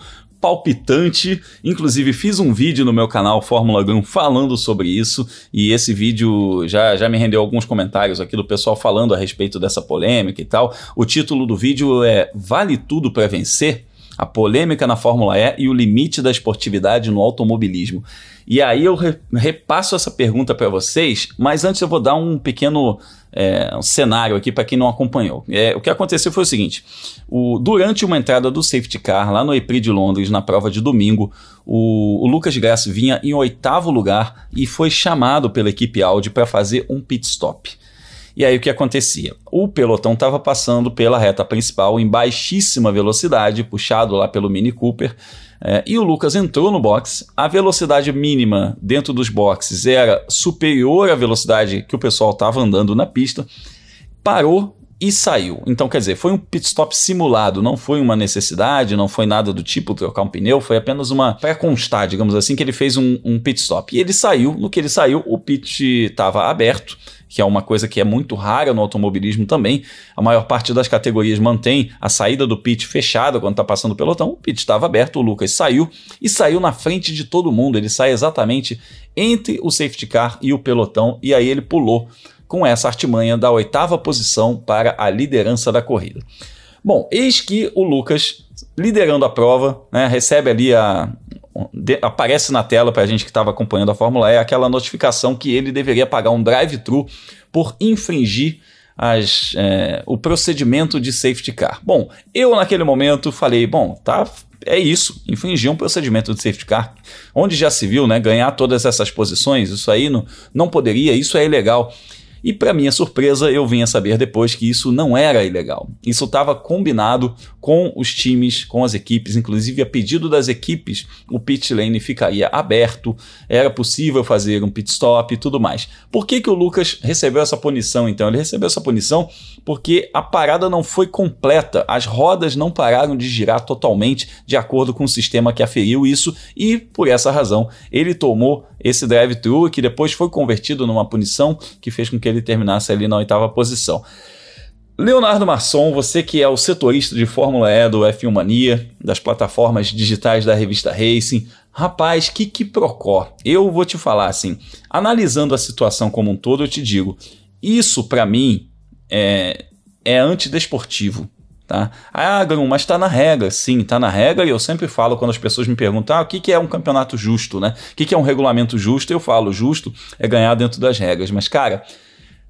palpitante. Inclusive, fiz um vídeo no meu canal Fórmula Gun falando sobre isso. E esse vídeo já, já me rendeu alguns comentários aqui do pessoal falando a respeito dessa polêmica e tal. O título do vídeo é Vale Tudo para Vencer? A polêmica na Fórmula E e o limite da esportividade no automobilismo. E aí eu repasso essa pergunta para vocês, mas antes eu vou dar um pequeno é, um cenário aqui para quem não acompanhou. É, o que aconteceu foi o seguinte: o, durante uma entrada do safety car lá no EPRI de Londres, na prova de domingo, o, o Lucas Grass vinha em oitavo lugar e foi chamado pela equipe Audi para fazer um pit stop. E aí o que acontecia? O pelotão estava passando pela reta principal em baixíssima velocidade, puxado lá pelo Mini Cooper, é, e o Lucas entrou no box. A velocidade mínima dentro dos boxes era superior à velocidade que o pessoal estava andando na pista. Parou e saiu. Então, quer dizer, foi um pit stop simulado, não foi uma necessidade, não foi nada do tipo trocar um pneu, foi apenas uma. para constar, digamos assim, que ele fez um, um pit stop. E ele saiu, no que ele saiu, o pit estava aberto que é uma coisa que é muito rara no automobilismo também. A maior parte das categorias mantém a saída do pit fechada quando está passando o pelotão. O pit estava aberto, o Lucas saiu e saiu na frente de todo mundo. Ele sai exatamente entre o safety car e o pelotão e aí ele pulou com essa artimanha da oitava posição para a liderança da corrida. Bom, eis que o Lucas, liderando a prova, né, recebe ali a, de, aparece na tela para a gente que estava acompanhando a Fórmula E aquela notificação que ele deveria pagar um drive-thru por infringir as, é, o procedimento de safety car. Bom, eu naquele momento falei, bom, tá, é isso, infringir um procedimento de safety car, onde já se viu, né, ganhar todas essas posições, isso aí não, não poderia, isso é ilegal. E para minha surpresa, eu vim a saber depois que isso não era ilegal. Isso estava combinado com os times, com as equipes, inclusive a pedido das equipes, o pit lane ficaria aberto, era possível fazer um pit stop e tudo mais. Por que, que o Lucas recebeu essa punição então? Ele recebeu essa punição porque a parada não foi completa, as rodas não pararam de girar totalmente de acordo com o sistema que aferiu isso e por essa razão ele tomou esse drive-thru que depois foi convertido numa punição que fez com que ele terminasse ali na oitava posição. Leonardo Masson, você que é o setorista de Fórmula E do F1 Mania, das plataformas digitais da revista Racing, rapaz, que que procó. Eu vou te falar assim, analisando a situação como um todo, eu te digo, isso para mim é, é antidesportivo. Tá? Ah, Grum, mas está na regra. Sim, está na regra e eu sempre falo quando as pessoas me perguntam ah, o que, que é um campeonato justo, né? O que, que é um regulamento justo? Eu falo, justo é ganhar dentro das regras. Mas, cara,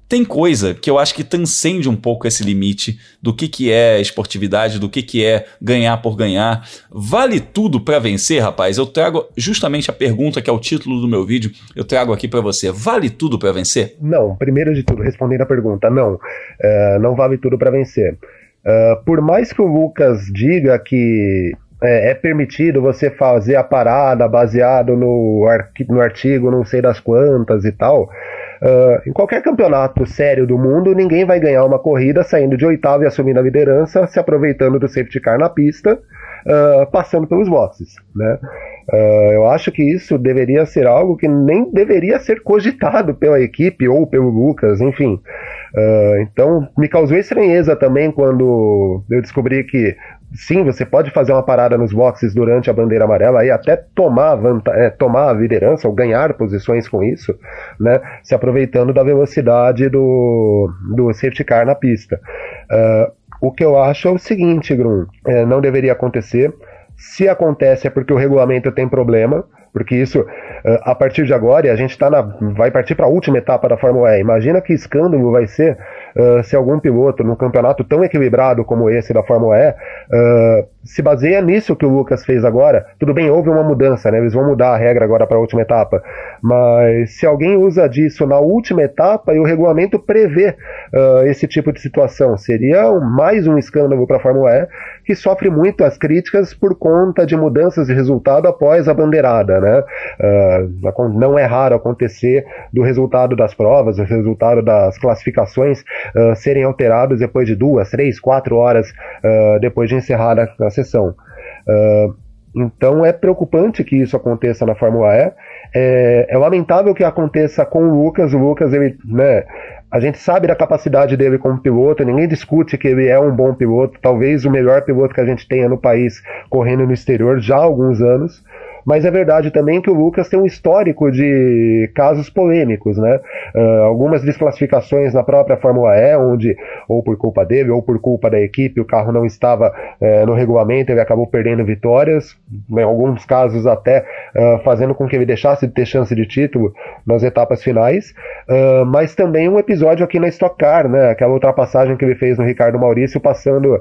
tem coisa que eu acho que transcende um pouco esse limite do que, que é esportividade, do que, que é ganhar por ganhar. Vale tudo para vencer, rapaz? Eu trago justamente a pergunta que é o título do meu vídeo, eu trago aqui para você. Vale tudo para vencer? Não, primeiro de tudo, respondendo a pergunta, não. Uh, não vale tudo para vencer. Uh, por mais que o Lucas diga que é, é, permitido você fazer a parada baseado no, no artigo não sei das quantas e tal, Uh, em qualquer campeonato sério do mundo, ninguém vai ganhar uma corrida saindo de oitavo e assumindo a liderança, se aproveitando do safety car na pista, uh, passando pelos boxes. Né? Uh, eu acho que isso deveria ser algo que nem deveria ser cogitado pela equipe ou pelo Lucas, enfim. Uh, então, me causou estranheza também quando eu descobri que sim, você pode fazer uma parada nos boxes durante a bandeira amarela e até tomar, é, tomar a liderança ou ganhar posições com isso, né, se aproveitando da velocidade do, do safety car na pista. Uh, o que eu acho é o seguinte, Grum, é, não deveria acontecer. Se acontece é porque o regulamento tem problema, porque isso, a partir de agora, a gente está na, vai partir para a última etapa da Fórmula E. Imagina que escândalo vai ser uh, se algum piloto, num campeonato tão equilibrado como esse da Fórmula E, uh, se baseia nisso que o Lucas fez agora. Tudo bem, houve uma mudança, né? Eles vão mudar a regra agora para a última etapa. Mas se alguém usa disso na última etapa e o regulamento prevê uh, esse tipo de situação, seria mais um escândalo para a Fórmula E que sofre muito as críticas por conta de mudanças de resultado após a bandeirada, né? Uh, não é raro acontecer do resultado das provas, o resultado das classificações uh, serem alterados depois de duas, três, quatro horas depois de encerrada a sessão. Uh, então é preocupante que isso aconteça na Fórmula E. É, é, lamentável que aconteça com o Lucas. O Lucas, ele, né, a gente sabe da capacidade dele como piloto, ninguém discute que ele é um bom piloto, talvez o melhor piloto que a gente tenha no país correndo no exterior já há alguns anos mas é verdade também que o Lucas tem um histórico de casos polêmicos, né? Uh, algumas desclassificações na própria Fórmula E, onde, ou por culpa dele, ou por culpa da equipe, o carro não estava uh, no regulamento, ele acabou perdendo vitórias, em alguns casos até uh, fazendo com que ele deixasse de ter chance de título nas etapas finais, mas também um episódio aqui na Stock Car, né? Aquela ultrapassagem que ele fez no Ricardo Maurício, passando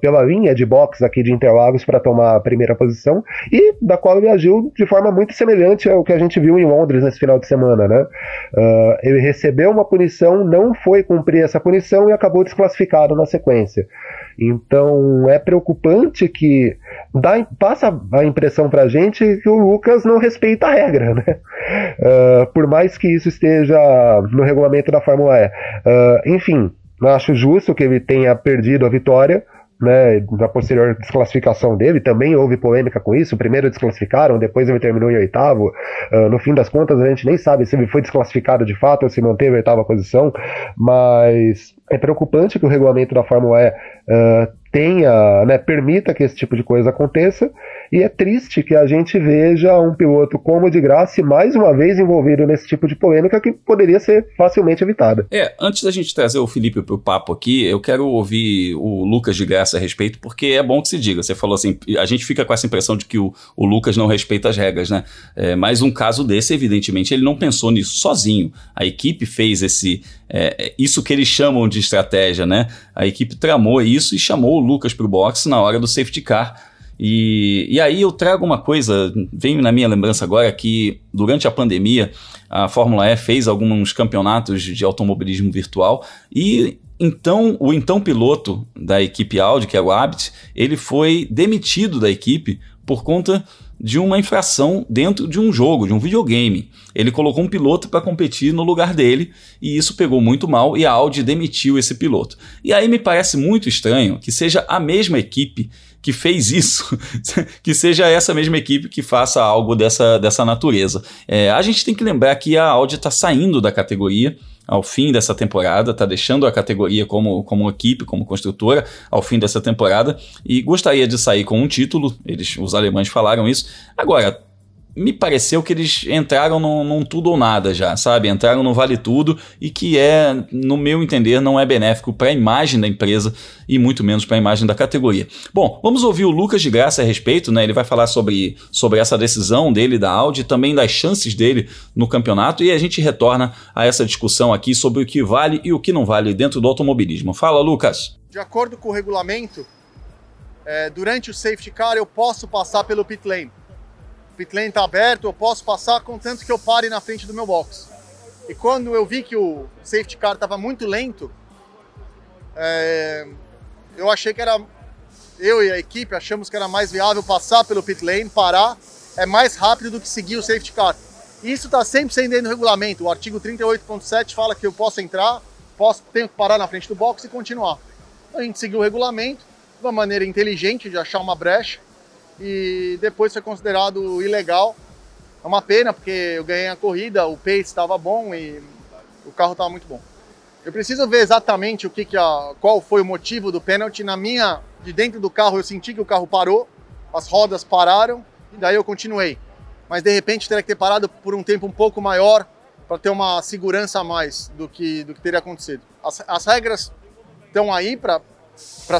pela linha de box aqui de Interlagos para tomar a primeira posição, e da qual ele agiu de forma muito semelhante ao que a gente viu em Londres nesse final de semana, né? Uh, ele recebeu uma punição, não foi cumprir essa punição e acabou desclassificado na sequência. Então é preocupante que dá, passa a impressão pra gente que o Lucas não respeita a regra, né? Uh, por mais que isso esteja no regulamento da Fórmula E. Uh, enfim, acho justo que ele tenha perdido a vitória né, na posterior desclassificação dele, também houve polêmica com isso. Primeiro desclassificaram, depois ele terminou em oitavo. Uh, no fim das contas, a gente nem sabe se ele foi desclassificado de fato ou se manteve a oitava posição, mas é preocupante que o regulamento da Fórmula E uh, tenha, né, permita que esse tipo de coisa aconteça, e é triste que a gente veja um piloto como de graça mais uma vez envolvido nesse tipo de polêmica que poderia ser facilmente evitada. É, antes da gente trazer o Felipe para o papo aqui, eu quero ouvir o Lucas de graça a respeito, porque é bom que se diga. Você falou assim, a gente fica com essa impressão de que o, o Lucas não respeita as regras, né? É, mas um caso desse, evidentemente, ele não pensou nisso sozinho. A equipe fez esse, é, isso que eles chamam de estratégia, né? A equipe tramou isso e chamou o Lucas para o box na hora do safety car. E, e aí eu trago uma coisa, vem na minha lembrança agora que durante a pandemia a Fórmula E fez alguns campeonatos de automobilismo virtual e então o então piloto da equipe Audi, que é o Abt, ele foi demitido da equipe por conta de uma infração dentro de um jogo, de um videogame. Ele colocou um piloto para competir no lugar dele e isso pegou muito mal e a Audi demitiu esse piloto. E aí me parece muito estranho que seja a mesma equipe que fez isso, que seja essa mesma equipe que faça algo dessa, dessa natureza. É, a gente tem que lembrar que a Audi está saindo da categoria ao fim dessa temporada, está deixando a categoria como, como equipe, como construtora, ao fim dessa temporada, e gostaria de sair com um título, eles, os alemães falaram isso. Agora, me pareceu que eles entraram num, num, tudo ou nada já, sabe? Entraram no vale tudo e que é, no meu entender, não é benéfico para a imagem da empresa e muito menos para a imagem da categoria. Bom, vamos ouvir o Lucas de Graça a respeito, né? Ele vai falar sobre, sobre essa decisão dele da Audi, também das chances dele no campeonato e a gente retorna a essa discussão aqui sobre o que vale e o que não vale dentro do automobilismo. Fala, Lucas. De acordo com o regulamento, é, durante o safety car eu posso passar pelo pit lane pit lane está aberto, eu posso passar contanto que eu pare na frente do meu box. E quando eu vi que o safety car estava muito lento, é, eu achei que era. Eu e a equipe achamos que era mais viável passar pelo pit lane, parar, é mais rápido do que seguir o safety car. Isso está sempre sendo dentro do regulamento. O artigo 38.7 fala que eu posso entrar, posso, tenho que parar na frente do box e continuar. A gente seguiu o regulamento, de uma maneira inteligente de achar uma brecha e depois foi considerado ilegal. É uma pena porque eu ganhei a corrida, o pace estava bom e o carro estava muito bom. Eu preciso ver exatamente o que, que a, qual foi o motivo do pênalti. Na minha, de dentro do carro, eu senti que o carro parou, as rodas pararam e daí eu continuei. Mas de repente teria que ter parado por um tempo um pouco maior para ter uma segurança a mais do que, do que teria acontecido. As, as regras estão aí para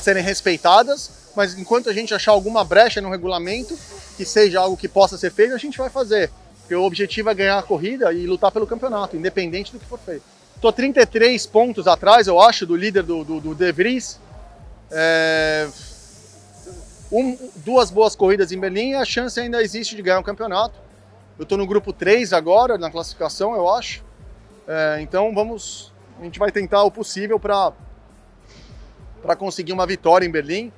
serem respeitadas, mas enquanto a gente achar alguma brecha no regulamento, que seja algo que possa ser feito, a gente vai fazer. Porque o objetivo é ganhar a corrida e lutar pelo campeonato, independente do que for feito. Estou 33 pontos atrás, eu acho, do líder do, do, do De Vries. É... Um, duas boas corridas em Berlim e a chance ainda existe de ganhar o campeonato. Eu estou no grupo 3 agora, na classificação, eu acho. É, então vamos. A gente vai tentar o possível para conseguir uma vitória em Berlim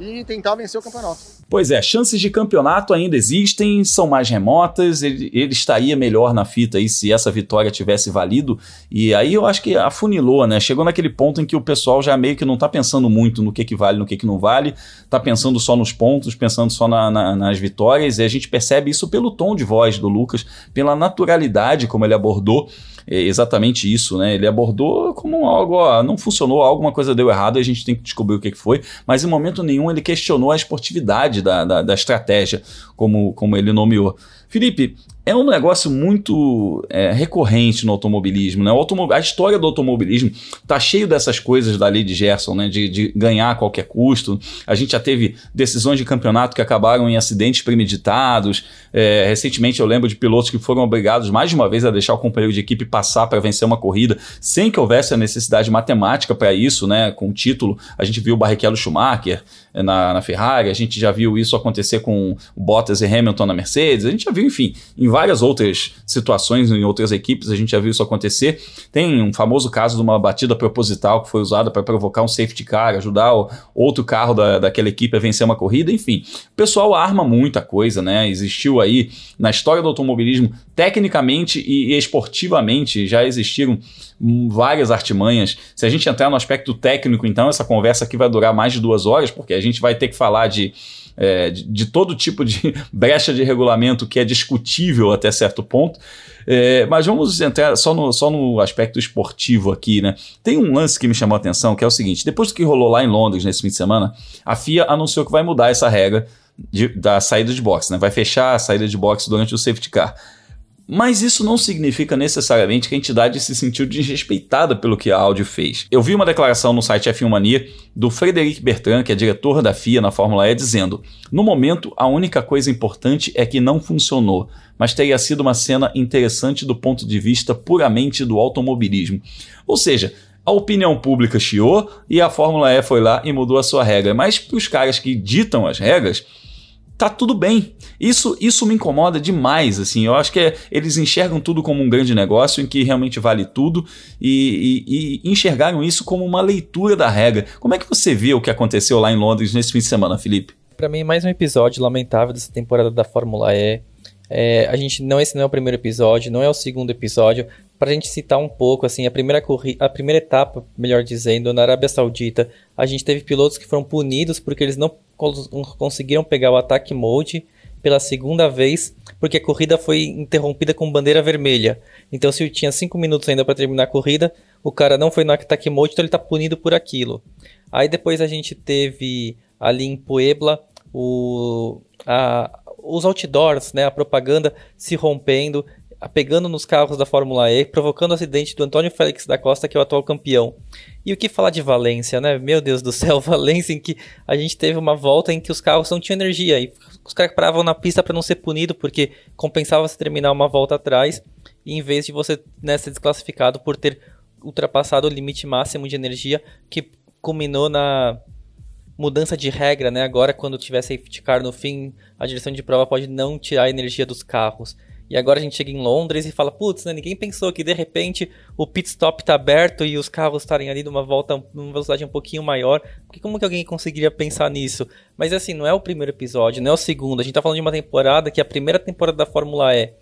e tentar vencer o campeonato. Pois é, chances de campeonato ainda existem, são mais remotas, ele, ele estaria melhor na fita aí se essa vitória tivesse valido, e aí eu acho que afunilou, né? Chegou naquele ponto em que o pessoal já meio que não tá pensando muito no que que vale, no que que não vale, tá pensando só nos pontos, pensando só na, na, nas vitórias, e a gente percebe isso pelo tom de voz do Lucas, pela naturalidade como ele abordou é exatamente isso, né? Ele abordou como algo, ó, não funcionou, alguma coisa deu errado a gente tem que descobrir o que, que foi, mas em momento nenhum ele questionou a esportividade da, da, da estratégia, como, como ele nomeou. Felipe, é um negócio muito é, recorrente no automobilismo. Né? O a história do automobilismo tá cheio dessas coisas da lei de Gerson, né? de, de ganhar a qualquer custo. A gente já teve decisões de campeonato que acabaram em acidentes premeditados. É, recentemente eu lembro de pilotos que foram obrigados mais de uma vez a deixar o companheiro de equipe passar para vencer uma corrida sem que houvesse a necessidade matemática para isso, né? com título. A gente viu o Barrichello Schumacher é, na, na Ferrari, a gente já viu isso acontecer com Bottas e Hamilton na Mercedes, a gente já viu, enfim, em várias outras situações, em outras equipes, a gente já viu isso acontecer. Tem um famoso caso de uma batida proposital que foi usada para provocar um safety car, ajudar o outro carro da, daquela equipe a vencer uma corrida, enfim. O pessoal arma muita coisa, né? Existiu aí na história do automobilismo, tecnicamente e esportivamente, já existiram várias artimanhas. Se a gente entrar no aspecto técnico, então, essa conversa aqui vai durar mais de duas horas, porque a gente vai ter que falar de é, de, de, todo tipo de brecha de regulamento que é discutível até certo ponto. É, mas vamos entrar só no, só no aspecto esportivo aqui, né? Tem um lance que me chamou a atenção, que é o seguinte: depois que rolou lá em Londres nesse fim de semana, a FIA anunciou que vai mudar essa regra de, da saída de boxe, né? Vai fechar a saída de boxe durante o safety car. Mas isso não significa necessariamente que a entidade se sentiu desrespeitada pelo que a Audi fez. Eu vi uma declaração no site F1 Mania do Frederic Bertrand, que é diretor da FIA na Fórmula E, dizendo: No momento, a única coisa importante é que não funcionou, mas teria sido uma cena interessante do ponto de vista puramente do automobilismo. Ou seja, a opinião pública chiou e a Fórmula E foi lá e mudou a sua regra. Mas para os caras que ditam as regras, tá tudo bem. Isso, isso me incomoda demais, assim. Eu acho que é, eles enxergam tudo como um grande negócio em que realmente vale tudo e, e, e, enxergaram isso como uma leitura da regra. Como é que você vê o que aconteceu lá em Londres nesse fim de semana, Felipe? Para mim, mais um episódio lamentável dessa temporada da Fórmula E. É, a gente não esse não é o primeiro episódio, não é o segundo episódio. Para a gente citar um pouco, assim, a primeira a primeira etapa, melhor dizendo, na Arábia Saudita, a gente teve pilotos que foram punidos porque eles não conseguiram pegar o ataque mode pela segunda vez, porque a corrida foi interrompida com bandeira vermelha. Então, se tinha cinco minutos ainda para terminar a corrida, o cara não foi no ataque mode, então ele está punido por aquilo. Aí depois a gente teve ali em Puebla o, a, os outdoors, né, a propaganda se rompendo, pegando nos carros da Fórmula E, provocando o acidente do Antônio Félix da Costa, que é o atual campeão. E o que falar de Valência, né? Meu Deus do céu, Valência em que a gente teve uma volta em que os carros não tinham energia e os caras paravam na pista para não ser punido, porque compensava se terminar uma volta atrás, e em vez de você né, ser desclassificado por ter ultrapassado o limite máximo de energia, que culminou na mudança de regra, né? Agora, quando tiver safety car no fim, a direção de prova pode não tirar a energia dos carros. E agora a gente chega em Londres e fala, putz, né, ninguém pensou que de repente o pit stop tá aberto e os carros estarem ali numa volta, numa velocidade um pouquinho maior. Porque como que alguém conseguiria pensar nisso? Mas assim, não é o primeiro episódio, não é o segundo. A gente tá falando de uma temporada que a primeira temporada da Fórmula E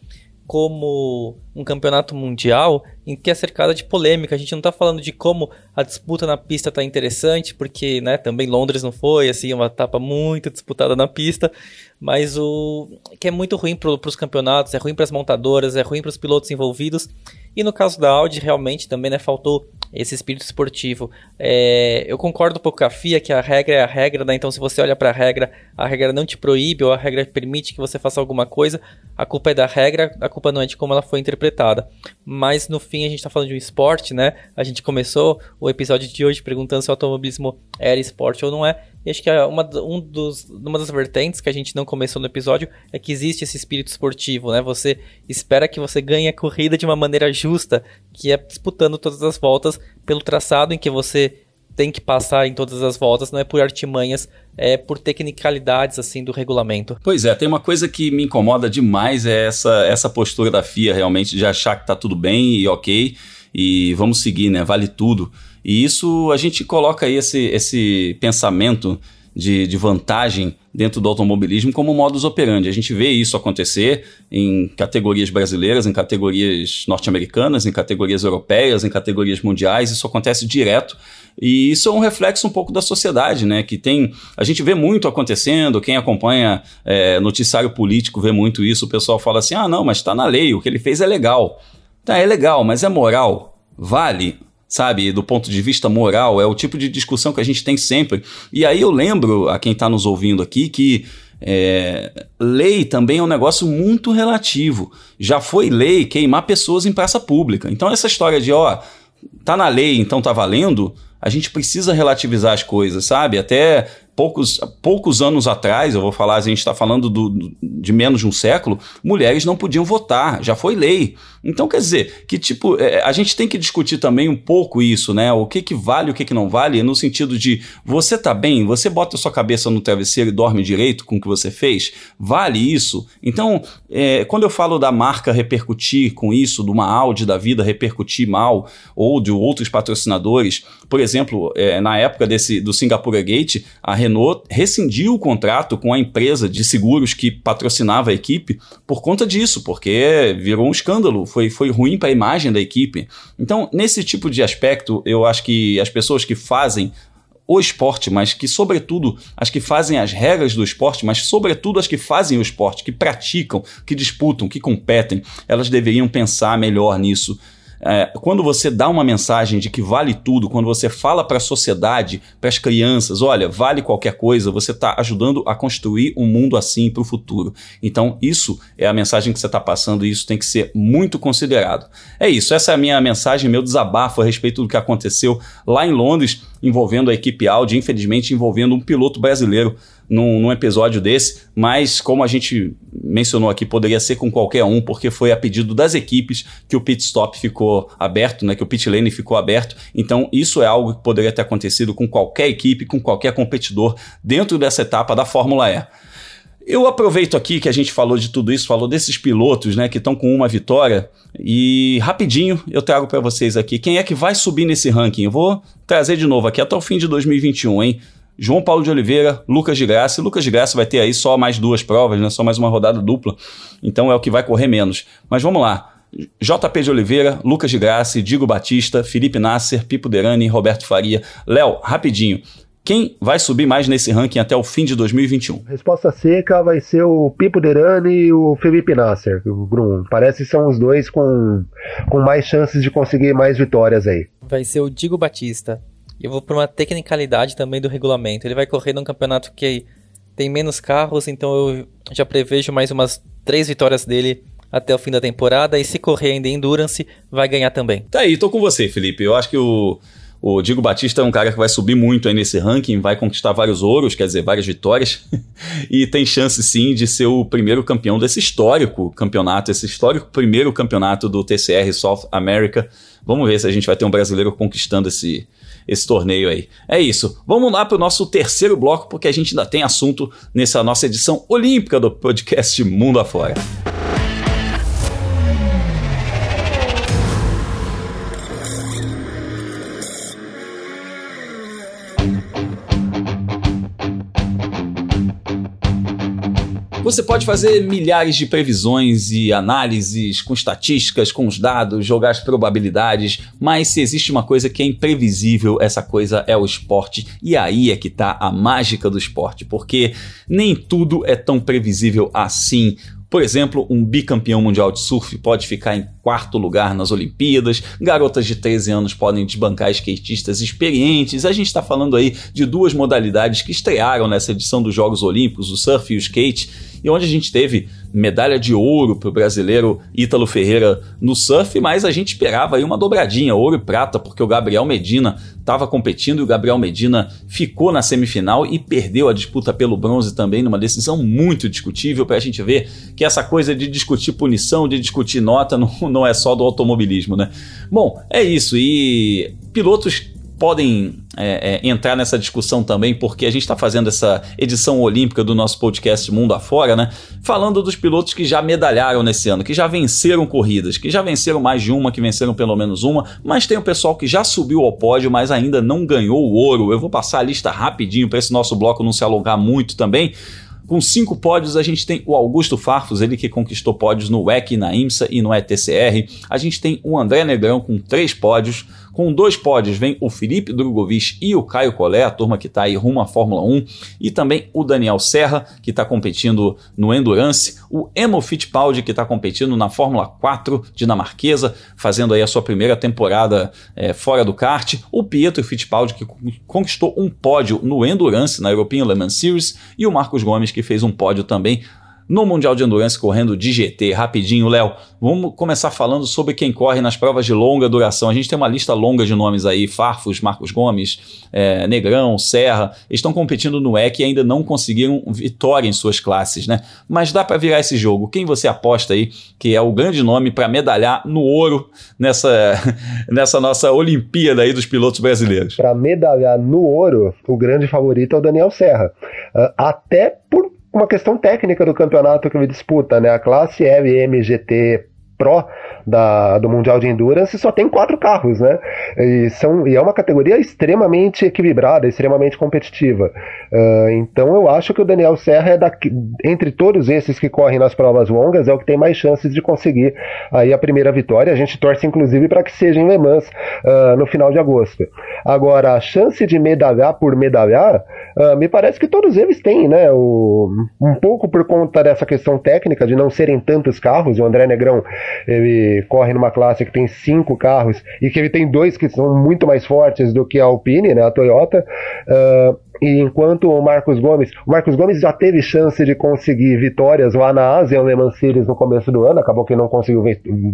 como um campeonato mundial em que é cercada de polêmica. A gente não está falando de como a disputa na pista está interessante, porque né, também Londres não foi assim uma etapa muito disputada na pista, mas o que é muito ruim para os campeonatos, é ruim para as montadoras, é ruim para os pilotos envolvidos. E no caso da Audi, realmente também né, faltou esse espírito esportivo. É, eu concordo um pouco com a FIA que a regra é a regra, né? então se você olha para a regra, a regra não te proíbe ou a regra permite que você faça alguma coisa, a culpa é da regra, a culpa não é de como ela foi interpretada. Mas no fim a gente está falando de um esporte, né? A gente começou o episódio de hoje perguntando se o automobilismo era esporte ou não é. E acho que é uma, um dos, uma das vertentes que a gente não começou no episódio é que existe esse espírito esportivo, né? Você espera que você ganhe a corrida de uma maneira justa, que é disputando todas as voltas pelo traçado em que você tem que passar em todas as voltas, não é por artimanhas, é por tecnicalidades assim do regulamento. Pois é, tem uma coisa que me incomoda demais é essa, essa postura da FIA realmente de achar que tá tudo bem e ok e vamos seguir, né? Vale tudo. E isso a gente coloca aí esse, esse pensamento de, de vantagem dentro do automobilismo como modus operandi. A gente vê isso acontecer em categorias brasileiras, em categorias norte-americanas, em categorias europeias, em categorias mundiais, isso acontece direto. E isso é um reflexo um pouco da sociedade, né? Que tem. A gente vê muito acontecendo, quem acompanha é, noticiário político vê muito isso, o pessoal fala assim: ah, não, mas está na lei, o que ele fez é legal. Tá, é legal, mas é moral? Vale? sabe, do ponto de vista moral, é o tipo de discussão que a gente tem sempre. E aí eu lembro a quem está nos ouvindo aqui que é, lei também é um negócio muito relativo. Já foi lei queimar pessoas em praça pública. Então essa história de, ó, tá na lei, então tá valendo, a gente precisa relativizar as coisas, sabe? Até poucos, poucos anos atrás, eu vou falar, a gente está falando do, de menos de um século, mulheres não podiam votar, já foi lei. Então, quer dizer, que tipo, é, a gente tem que discutir também um pouco isso, né? O que, que vale, o que, que não vale, no sentido de você tá bem, você bota a sua cabeça no travesseiro e dorme direito com o que você fez, vale isso? Então, é, quando eu falo da marca repercutir com isso, de uma Audi da vida repercutir mal, ou de outros patrocinadores, por exemplo, é, na época desse do Singapura Gate, a Renault rescindiu o contrato com a empresa de seguros que patrocinava a equipe por conta disso, porque virou um escândalo, foi, foi ruim para a imagem da equipe. Então, nesse tipo de aspecto, eu acho que as pessoas que fazem o esporte, mas que, sobretudo, as que fazem as regras do esporte, mas, sobretudo, as que fazem o esporte, que praticam, que disputam, que competem, elas deveriam pensar melhor nisso é, quando você dá uma mensagem de que vale tudo, quando você fala para a sociedade, para as crianças, olha, vale qualquer coisa, você está ajudando a construir um mundo assim para o futuro. Então, isso é a mensagem que você está passando e isso tem que ser muito considerado. É isso, essa é a minha mensagem, meu desabafo a respeito do que aconteceu lá em Londres, envolvendo a equipe Audi, infelizmente envolvendo um piloto brasileiro num, num, episódio desse, mas como a gente mencionou aqui, poderia ser com qualquer um, porque foi a pedido das equipes que o pit stop ficou aberto, né, que o pit lane ficou aberto. Então, isso é algo que poderia ter acontecido com qualquer equipe, com qualquer competidor dentro dessa etapa da Fórmula E. Eu aproveito aqui que a gente falou de tudo isso, falou desses pilotos, né, que estão com uma vitória e rapidinho eu trago para vocês aqui quem é que vai subir nesse ranking. Eu vou trazer de novo aqui até o fim de 2021, hein? João Paulo de Oliveira, Lucas de Graça. Lucas de Graça vai ter aí só mais duas provas, né? Só mais uma rodada dupla. Então é o que vai correr menos. Mas vamos lá. JP de Oliveira, Lucas de Graça, Digo Batista, Felipe Nasser, Pipo Derani, Roberto Faria. Léo, rapidinho. Quem vai subir mais nesse ranking até o fim de 2021? Resposta seca vai ser o Pipo Derani e o Felipe Nasser, o Bruno. Parece que são os dois com, com mais chances de conseguir mais vitórias aí. Vai ser o Digo Batista. E eu vou por uma tecnicalidade também do regulamento. Ele vai correr num campeonato que tem menos carros, então eu já prevejo mais umas três vitórias dele até o fim da temporada. E se correr ainda em Endurance, vai ganhar também. Tá aí, tô com você, Felipe. Eu acho que o, o Diego Batista é um cara que vai subir muito aí nesse ranking, vai conquistar vários ouros, quer dizer, várias vitórias, e tem chance sim de ser o primeiro campeão desse histórico campeonato, esse histórico primeiro campeonato do TCR South America. Vamos ver se a gente vai ter um brasileiro conquistando esse, esse torneio aí. É isso. Vamos lá para o nosso terceiro bloco, porque a gente ainda tem assunto nessa nossa edição olímpica do podcast Mundo Afora. Você pode fazer milhares de previsões e análises com estatísticas, com os dados, jogar as probabilidades, mas se existe uma coisa que é imprevisível, essa coisa é o esporte. E aí é que tá a mágica do esporte, porque nem tudo é tão previsível assim. Por exemplo, um bicampeão mundial de surf pode ficar em quarto lugar nas Olimpíadas, garotas de 13 anos podem desbancar skatistas experientes. A gente está falando aí de duas modalidades que estrearam nessa edição dos Jogos Olímpicos, o surf e o skate, e onde a gente teve medalha de ouro para o brasileiro Ítalo Ferreira no surf, mas a gente esperava aí uma dobradinha, ouro e prata, porque o Gabriel Medina estava competindo e o Gabriel Medina ficou na semifinal e perdeu a disputa pelo bronze também, numa decisão muito discutível, para a gente ver que essa coisa de discutir punição, de discutir nota, não, não é só do automobilismo, né? Bom, é isso, e pilotos podem é, é, entrar nessa discussão também, porque a gente está fazendo essa edição olímpica do nosso podcast Mundo Afora, né? Falando dos pilotos que já medalharam nesse ano, que já venceram corridas, que já venceram mais de uma, que venceram pelo menos uma, mas tem o pessoal que já subiu ao pódio, mas ainda não ganhou o ouro. Eu vou passar a lista rapidinho para esse nosso bloco não se alongar muito também. Com cinco pódios, a gente tem o Augusto Farfus, ele que conquistou pódios no WEC, na IMSA e no ETCR. A gente tem o André Negrão com três pódios. Com dois pódios vem o Felipe Drogovic e o Caio Collet, a turma que está aí rumo à Fórmula 1, e também o Daniel Serra, que está competindo no Endurance, o Emo Fittipaldi, que está competindo na Fórmula 4 dinamarquesa, fazendo aí a sua primeira temporada é, fora do kart, o Pietro Fittipaldi, que conquistou um pódio no Endurance, na European Le Mans Series, e o Marcos Gomes, que fez um pódio também no Mundial de Endurance correndo de GT. Rapidinho, Léo, vamos começar falando sobre quem corre nas provas de longa duração. A gente tem uma lista longa de nomes aí: Farfus, Marcos Gomes, é, Negrão, Serra. Estão competindo no EC e ainda não conseguiram vitória em suas classes, né? Mas dá para virar esse jogo. Quem você aposta aí que é o grande nome para medalhar no ouro nessa, nessa nossa Olimpíada aí dos pilotos brasileiros? Para medalhar no ouro, o grande favorito é o Daniel Serra. Uh, até por uma questão técnica do campeonato que ele disputa, né? A classe LMGT Pro da, do Mundial de Endurance só tem quatro carros, né? E, são, e é uma categoria extremamente equilibrada, extremamente competitiva. Uh, então eu acho que o Daniel Serra é daqui, entre todos esses que correm nas provas longas, é o que tem mais chances de conseguir aí a primeira vitória. A gente torce inclusive para que seja em Le Mans uh, no final de agosto. Agora, a chance de medalhar por medalhar, uh, me parece que todos eles têm, né? O, um pouco por conta dessa questão técnica de não serem tantos carros, o André Negrão ele corre numa classe que tem cinco carros e que ele tem dois que são muito mais fortes do que a Alpine, né, a Toyota. Uh, e enquanto o Marcos Gomes, o Marcos Gomes já teve chance de conseguir vitórias lá na Ásia, Le Mans Series no começo do ano, acabou que não conseguiu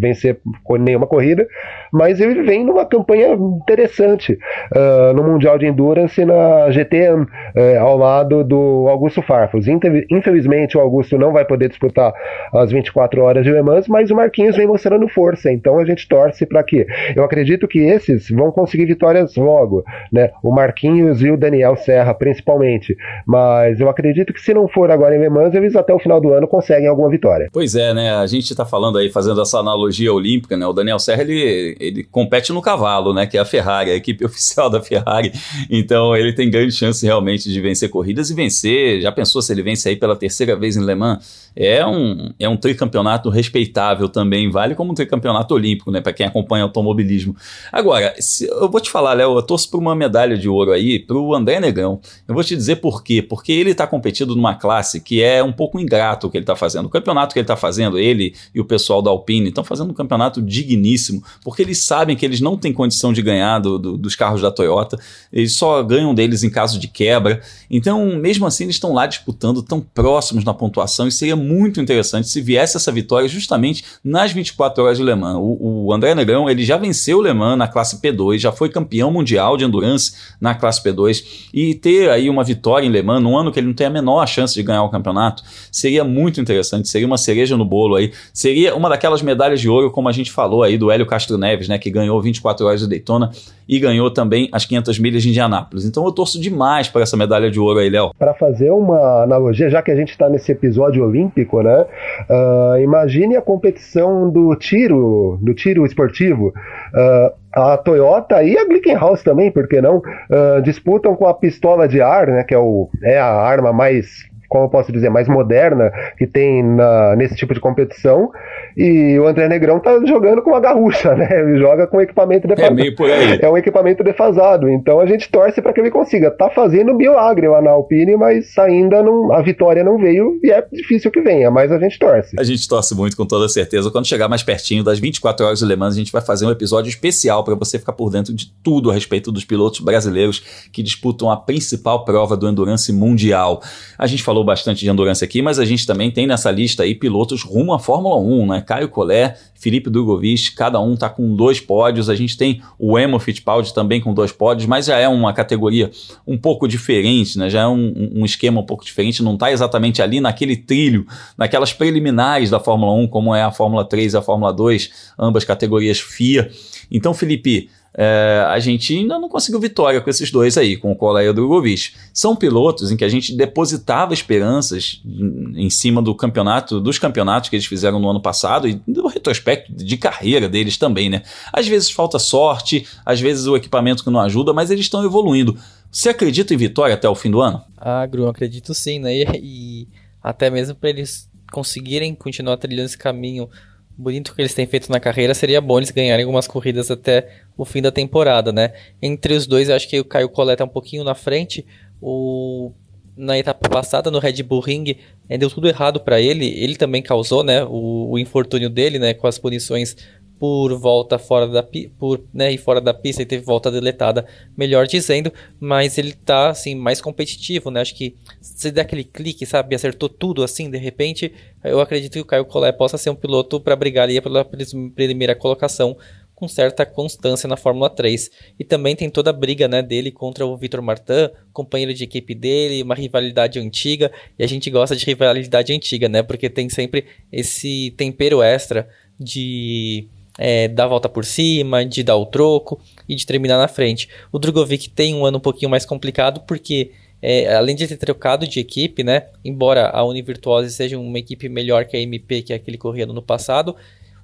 vencer nenhuma corrida, mas ele vem numa campanha interessante uh, no Mundial de Endurance na GTM, uh, eh, ao lado do Augusto Farfus. Infelizmente o Augusto não vai poder disputar as 24 horas de Le Mans, mas o Marquinhos vem mostrando força, então a gente torce para que. Eu acredito que esses vão conseguir vitórias logo, né? O Marquinhos e o Daniel Serra principalmente. Mas eu acredito que se não for agora em Le Mans, eles até o final do ano conseguem alguma vitória. Pois é, né? A gente está falando aí, fazendo essa analogia olímpica, né? O Daniel Serra, ele, ele compete no cavalo, né? Que é a Ferrari, a equipe oficial da Ferrari. Então ele tem grande chance realmente de vencer corridas e vencer. Já pensou se ele vence aí pela terceira vez em Le Mans? é um, é um tricampeonato respeitável também, vale como um tricampeonato olímpico, né, para quem acompanha automobilismo. Agora, se, eu vou te falar, Léo, eu torço por uma medalha de ouro aí pro André Negão. Eu vou te dizer por quê, porque ele está competindo numa classe que é um pouco ingrato o que ele está fazendo. O campeonato que ele está fazendo, ele e o pessoal da Alpine estão fazendo um campeonato digníssimo, porque eles sabem que eles não têm condição de ganhar do, do, dos carros da Toyota, eles só ganham deles em caso de quebra. Então, mesmo assim, eles estão lá disputando, tão próximos na pontuação, e seria muito interessante se viesse essa vitória justamente nas 24 horas de Le Mans. O, o André Negrão ele já venceu o Le Mans na classe P2, já foi campeão mundial de endurance na classe P2 e ter aí uma vitória em Le Mans num ano que ele não tem a menor chance de ganhar o campeonato seria muito interessante, seria uma cereja no bolo aí, seria uma daquelas medalhas de ouro como a gente falou aí do Hélio Castro Neves, né, que ganhou 24 horas de Daytona e ganhou também as 500 milhas de Indianápolis. Então eu torço demais para essa medalha de ouro aí, Léo. Para fazer uma analogia, já que a gente está nesse episódio olímpico, né? Uh, imagine a competição do tiro, do tiro esportivo. Uh, a Toyota e a Glickenhaus também, por que não, uh, disputam com a pistola de ar, né, que é, o, é a arma mais como eu posso dizer, mais moderna que tem na, nesse tipo de competição. E o André Negrão tá jogando com uma garrucha, né? Ele joga com equipamento defasado. É meio por aí. É um equipamento defasado. Então a gente torce para que ele consiga. Tá fazendo milagre lá na Alpine, mas ainda não, a vitória não veio e é difícil que venha, mas a gente torce. A gente torce muito com toda certeza. Quando chegar mais pertinho das 24 horas do Le Mans, a gente vai fazer um episódio especial para você ficar por dentro de tudo a respeito dos pilotos brasileiros que disputam a principal prova do Endurance Mundial. A gente falou bastante de Endurance aqui, mas a gente também tem nessa lista aí pilotos rumo à Fórmula 1, né? Caio Collet, Felipe Drogovic, cada um tá com dois pódios. A gente tem o Emo Fittipaldi também com dois pódios, mas já é uma categoria um pouco diferente, né? Já é um, um esquema um pouco diferente, não tá exatamente ali naquele trilho, naquelas preliminares da Fórmula 1, como é a Fórmula 3 e a Fórmula 2, ambas categorias FIA. Então, Felipe, é, a gente ainda não conseguiu vitória com esses dois aí, com o Kola e o Drogovic. São pilotos em que a gente depositava esperanças em cima do campeonato, dos campeonatos que eles fizeram no ano passado e do retrospecto de carreira deles também, né? Às vezes falta sorte, às vezes o equipamento que não ajuda, mas eles estão evoluindo. Você acredita em vitória até o fim do ano? Ah, Gru, acredito sim, né? E, e até mesmo para eles conseguirem continuar trilhando esse caminho bonito que eles têm feito na carreira, seria bom eles ganharem algumas corridas até o fim da temporada, né? Entre os dois, eu acho que o Caio Coleta é um pouquinho na frente. O na etapa passada no Red Bull Ring é, deu tudo errado para ele. Ele também causou, né, o, o, infortúnio dele, né, com as punições por volta fora da por né, e fora da pista e teve volta deletada, melhor dizendo, mas ele tá assim mais competitivo, né? Acho que se der aquele clique, sabe, acertou tudo assim, de repente, eu acredito que o Caio Collet possa ser um piloto para brigar ali pela primeira colocação com certa constância na Fórmula 3. E também tem toda a briga né, dele contra o Vitor Martin, companheiro de equipe dele, uma rivalidade antiga. E a gente gosta de rivalidade antiga, né? Porque tem sempre esse tempero extra de é, dar a volta por cima, de dar o troco e de terminar na frente. O Drogovic tem um ano um pouquinho mais complicado porque é, além de ter trocado de equipe, né? Embora a Univirtuose seja uma equipe melhor que a MP, que é a que ele corria no ano passado,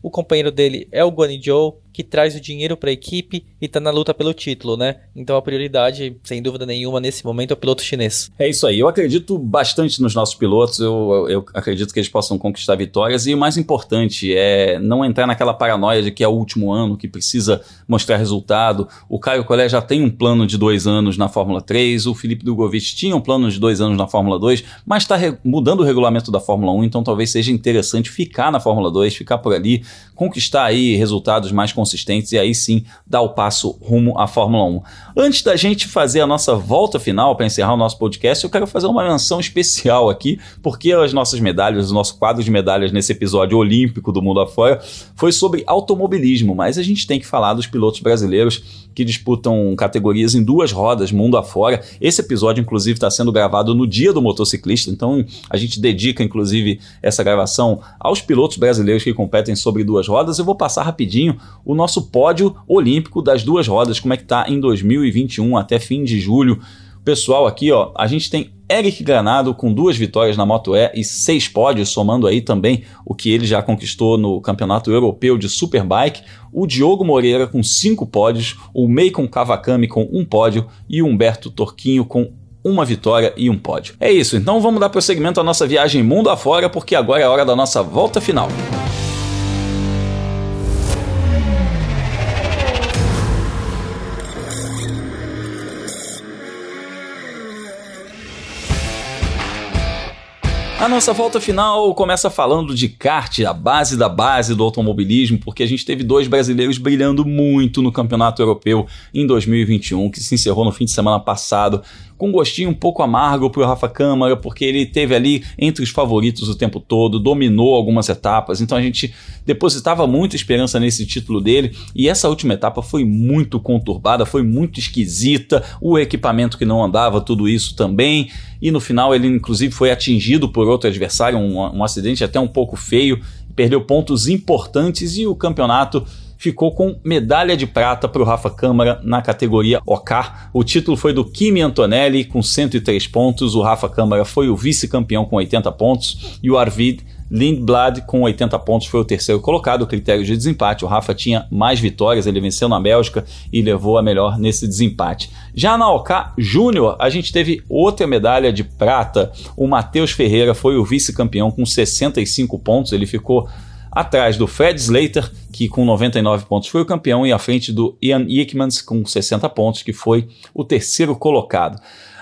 o companheiro dele é o Guan Zhou, que traz o dinheiro para a equipe e está na luta pelo título, né? Então a prioridade, sem dúvida nenhuma, nesse momento é o piloto chinês. É isso aí. Eu acredito bastante nos nossos pilotos. Eu, eu acredito que eles possam conquistar vitórias. E o mais importante é não entrar naquela paranoia de que é o último ano, que precisa mostrar resultado. O Caio Collet já tem um plano de dois anos na Fórmula 3. O Felipe Dugovic tinha um plano de dois anos na Fórmula 2, mas está mudando o regulamento da Fórmula 1. Então talvez seja interessante ficar na Fórmula 2, ficar por ali, conquistar aí resultados mais consistentes e aí sim dar o passo rumo à Fórmula 1. Antes da gente fazer a nossa volta final para encerrar o nosso podcast, eu quero fazer uma menção especial aqui, porque as nossas medalhas, o nosso quadro de medalhas nesse episódio olímpico do Mundo Afora foi sobre automobilismo, mas a gente tem que falar dos pilotos brasileiros que disputam categorias em duas rodas, mundo afora. Esse episódio, inclusive, está sendo gravado no dia do motociclista, então a gente dedica, inclusive, essa gravação aos pilotos brasileiros que competem sobre duas rodas. Eu vou passar rapidinho o nosso pódio olímpico das duas rodas, como é que está em 2021 até fim de julho. Pessoal, aqui ó, a gente tem Eric Granado com duas vitórias na Moto E e seis pódios, somando aí também o que ele já conquistou no Campeonato Europeu de Superbike. O Diogo Moreira com cinco pódios, o Meikon Kawakami com um pódio e o Humberto Torquinho com uma vitória e um pódio. É isso, então vamos dar prosseguimento à nossa viagem mundo afora, porque agora é a hora da nossa volta final. A nossa volta final começa falando de kart, a base da base do automobilismo, porque a gente teve dois brasileiros brilhando muito no Campeonato Europeu em 2021, que se encerrou no fim de semana passado com gostinho um pouco amargo para o Rafa Câmara, porque ele teve ali entre os favoritos o tempo todo, dominou algumas etapas, então a gente depositava muita esperança nesse título dele, e essa última etapa foi muito conturbada, foi muito esquisita, o equipamento que não andava, tudo isso também, e no final ele inclusive foi atingido por outro adversário, um, um acidente até um pouco feio, perdeu pontos importantes e o campeonato ficou com medalha de prata para o Rafa Câmara na categoria OK. O título foi do Kimi Antonelli com 103 pontos, o Rafa Câmara foi o vice-campeão com 80 pontos e o Arvid Lindblad, com 80 pontos, foi o terceiro colocado. Critério de desempate. O Rafa tinha mais vitórias, ele venceu na Bélgica e levou a melhor nesse desempate. Já na OK Júnior, a gente teve outra medalha de prata. O Matheus Ferreira foi o vice-campeão com 65 pontos. Ele ficou atrás do Fred Slater, que com 99 pontos foi o campeão, e à frente do Ian Ickmans com 60 pontos, que foi o terceiro colocado.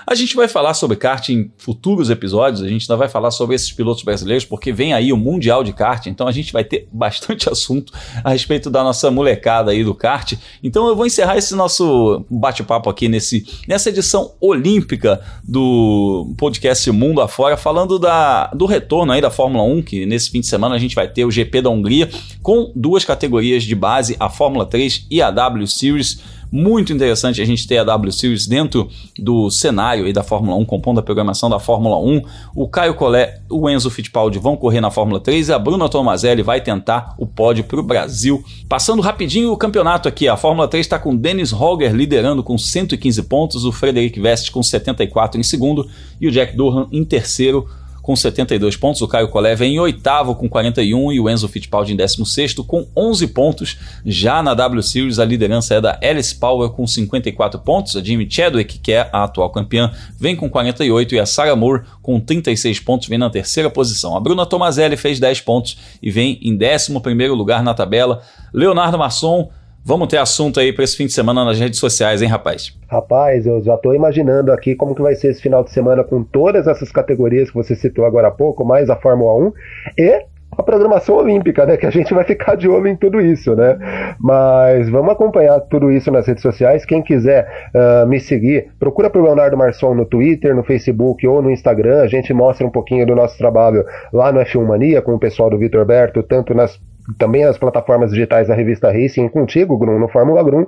A gente vai falar sobre kart em futuros episódios, a gente ainda vai falar sobre esses pilotos brasileiros, porque vem aí o Mundial de Kart, então a gente vai ter bastante assunto a respeito da nossa molecada aí do kart. Então eu vou encerrar esse nosso bate-papo aqui nesse, nessa edição olímpica do podcast Mundo Afora, falando da, do retorno aí da Fórmula 1, que nesse fim de semana a gente vai ter o GP da Hungria, com duas categorias de base, a Fórmula 3 e a W Series muito interessante a gente ter a W Series dentro do cenário aí da Fórmula 1, compondo a programação da Fórmula 1. O Caio Collet, o Enzo Fittipaldi vão correr na Fórmula 3 e a Bruna Tomazelli vai tentar o pódio para o Brasil. Passando rapidinho o campeonato aqui, a Fórmula 3 está com Dennis Holger liderando com 115 pontos, o Frederic Vest com 74 em segundo e o Jack Durham em terceiro com 72 pontos. O Caio Collet vem em oitavo com 41 e o Enzo Fittipaldi em 16 com 11 pontos. Já na W Series, a liderança é da Alice Power com 54 pontos. A Jimmy Chadwick, que é a atual campeã, vem com 48 e a Sarah Moore com 36 pontos vem na terceira posição. A Bruna Tomazelli fez 10 pontos e vem em 11 lugar na tabela. Leonardo Masson Vamos ter assunto aí para esse fim de semana nas redes sociais, hein, rapaz? Rapaz, eu já estou imaginando aqui como que vai ser esse final de semana com todas essas categorias que você citou agora há pouco, mais a Fórmula 1 e a programação olímpica, né? Que a gente vai ficar de olho em tudo isso, né? Mas vamos acompanhar tudo isso nas redes sociais. Quem quiser uh, me seguir, procura por Leonardo Marçom no Twitter, no Facebook ou no Instagram. A gente mostra um pouquinho do nosso trabalho lá no F1 Mania com o pessoal do Vitor Berto, tanto nas também nas plataformas digitais da revista Racing contigo, Grum, no Fórmula Grum,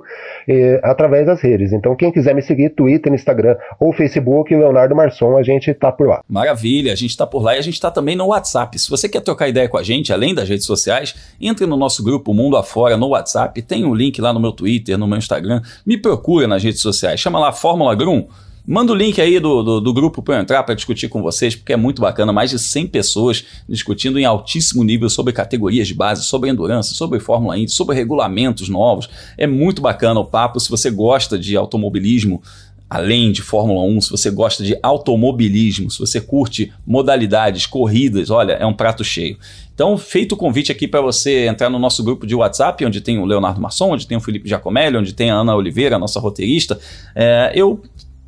através das redes. Então, quem quiser me seguir, Twitter, Instagram ou Facebook, Leonardo Marçom, a gente tá por lá. Maravilha, a gente tá por lá e a gente tá também no WhatsApp. Se você quer trocar ideia com a gente, além das redes sociais, entre no nosso grupo Mundo Afora no WhatsApp, tem um link lá no meu Twitter, no meu Instagram, me procura nas redes sociais, chama lá Fórmula Grum. Manda o link aí do, do, do grupo para eu entrar para discutir com vocês, porque é muito bacana. Mais de 100 pessoas discutindo em altíssimo nível sobre categorias de base, sobre endurance, sobre Fórmula Indy, sobre regulamentos novos. É muito bacana o papo. Se você gosta de automobilismo, além de Fórmula 1, se você gosta de automobilismo, se você curte modalidades, corridas, olha, é um prato cheio. Então, feito o convite aqui para você entrar no nosso grupo de WhatsApp, onde tem o Leonardo Masson, onde tem o Felipe Giacomelli, onde tem a Ana Oliveira, nossa roteirista, é, eu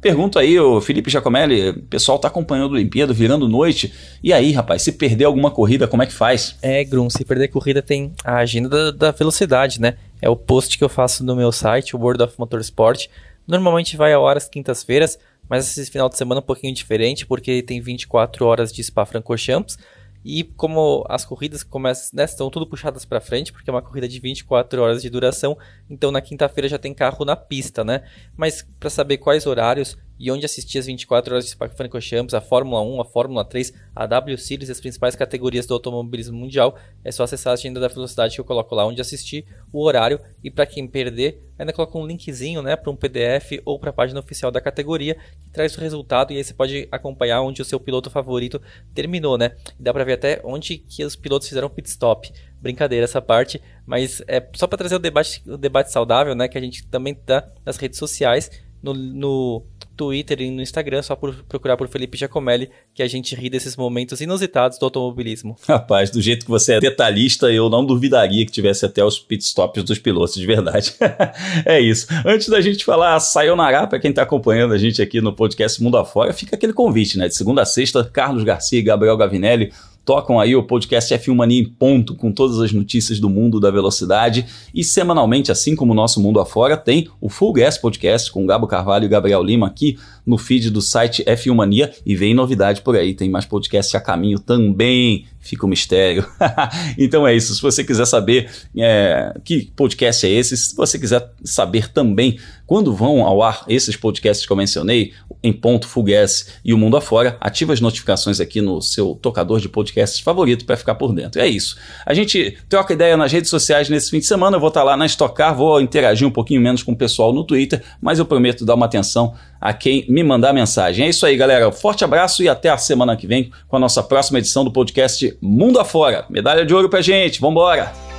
Pergunto aí, o Felipe Giacomelli, o pessoal tá acompanhando o Olimpíada, virando noite. E aí, rapaz, se perder alguma corrida, como é que faz? É, Grum, se perder corrida tem a agenda da, da velocidade, né? É o post que eu faço no meu site, o World of Motorsport. Normalmente vai a horas quintas-feiras, mas esse final de semana é um pouquinho diferente, porque tem 24 horas de Spa-Francorchamps. E como as corridas começam, né, estão tudo puxadas para frente, porque é uma corrida de 24 horas de duração, então na quinta-feira já tem carro na pista, né? Mas para saber quais horários e onde assistir as 24 horas de Spa-Francorchamps, a Fórmula 1, a Fórmula 3, a W Series, as principais categorias do automobilismo mundial, é só acessar a agenda da velocidade que eu coloco lá onde assistir, o horário e para quem perder, ainda coloco um linkzinho, né, para um PDF ou para a página oficial da categoria que traz o resultado e aí você pode acompanhar onde o seu piloto favorito terminou, né? E dá para ver até onde que os pilotos fizeram pit stop. Brincadeira essa parte, mas é só para trazer o debate, o debate saudável, né, que a gente também dá nas redes sociais, no, no Twitter e no Instagram, só por procurar por Felipe Giacomelli, que a gente ri desses momentos inusitados do automobilismo. Rapaz, do jeito que você é detalhista, eu não duvidaria que tivesse até os pitstops dos pilotos, de verdade. é isso. Antes da gente falar sayonara, para quem está acompanhando a gente aqui no podcast Mundo Afora, fica aquele convite, né? De segunda a sexta, Carlos Garcia e Gabriel Gavinelli tocam aí o podcast F1 Mania em ponto, com todas as notícias do mundo da velocidade. E semanalmente, assim como o nosso mundo afora, tem o Full Gas Podcast com Gabo Carvalho e Gabriel Lima aqui no feed do site F1 Mania. E vem novidade por aí, tem mais podcast a caminho também fica um mistério. então é isso. Se você quiser saber é, que podcast é esse, se você quiser saber também quando vão ao ar esses podcasts que eu mencionei, em ponto, Fugues e o Mundo Afora, ativa as notificações aqui no seu tocador de podcasts favorito para ficar por dentro. É isso. A gente troca ideia nas redes sociais nesse fim de semana. Eu vou estar lá na Estocar, vou interagir um pouquinho menos com o pessoal no Twitter, mas eu prometo dar uma atenção a quem me mandar mensagem. É isso aí, galera. Forte abraço e até a semana que vem com a nossa próxima edição do podcast Mundo Afora. Medalha de ouro pra gente. Vambora!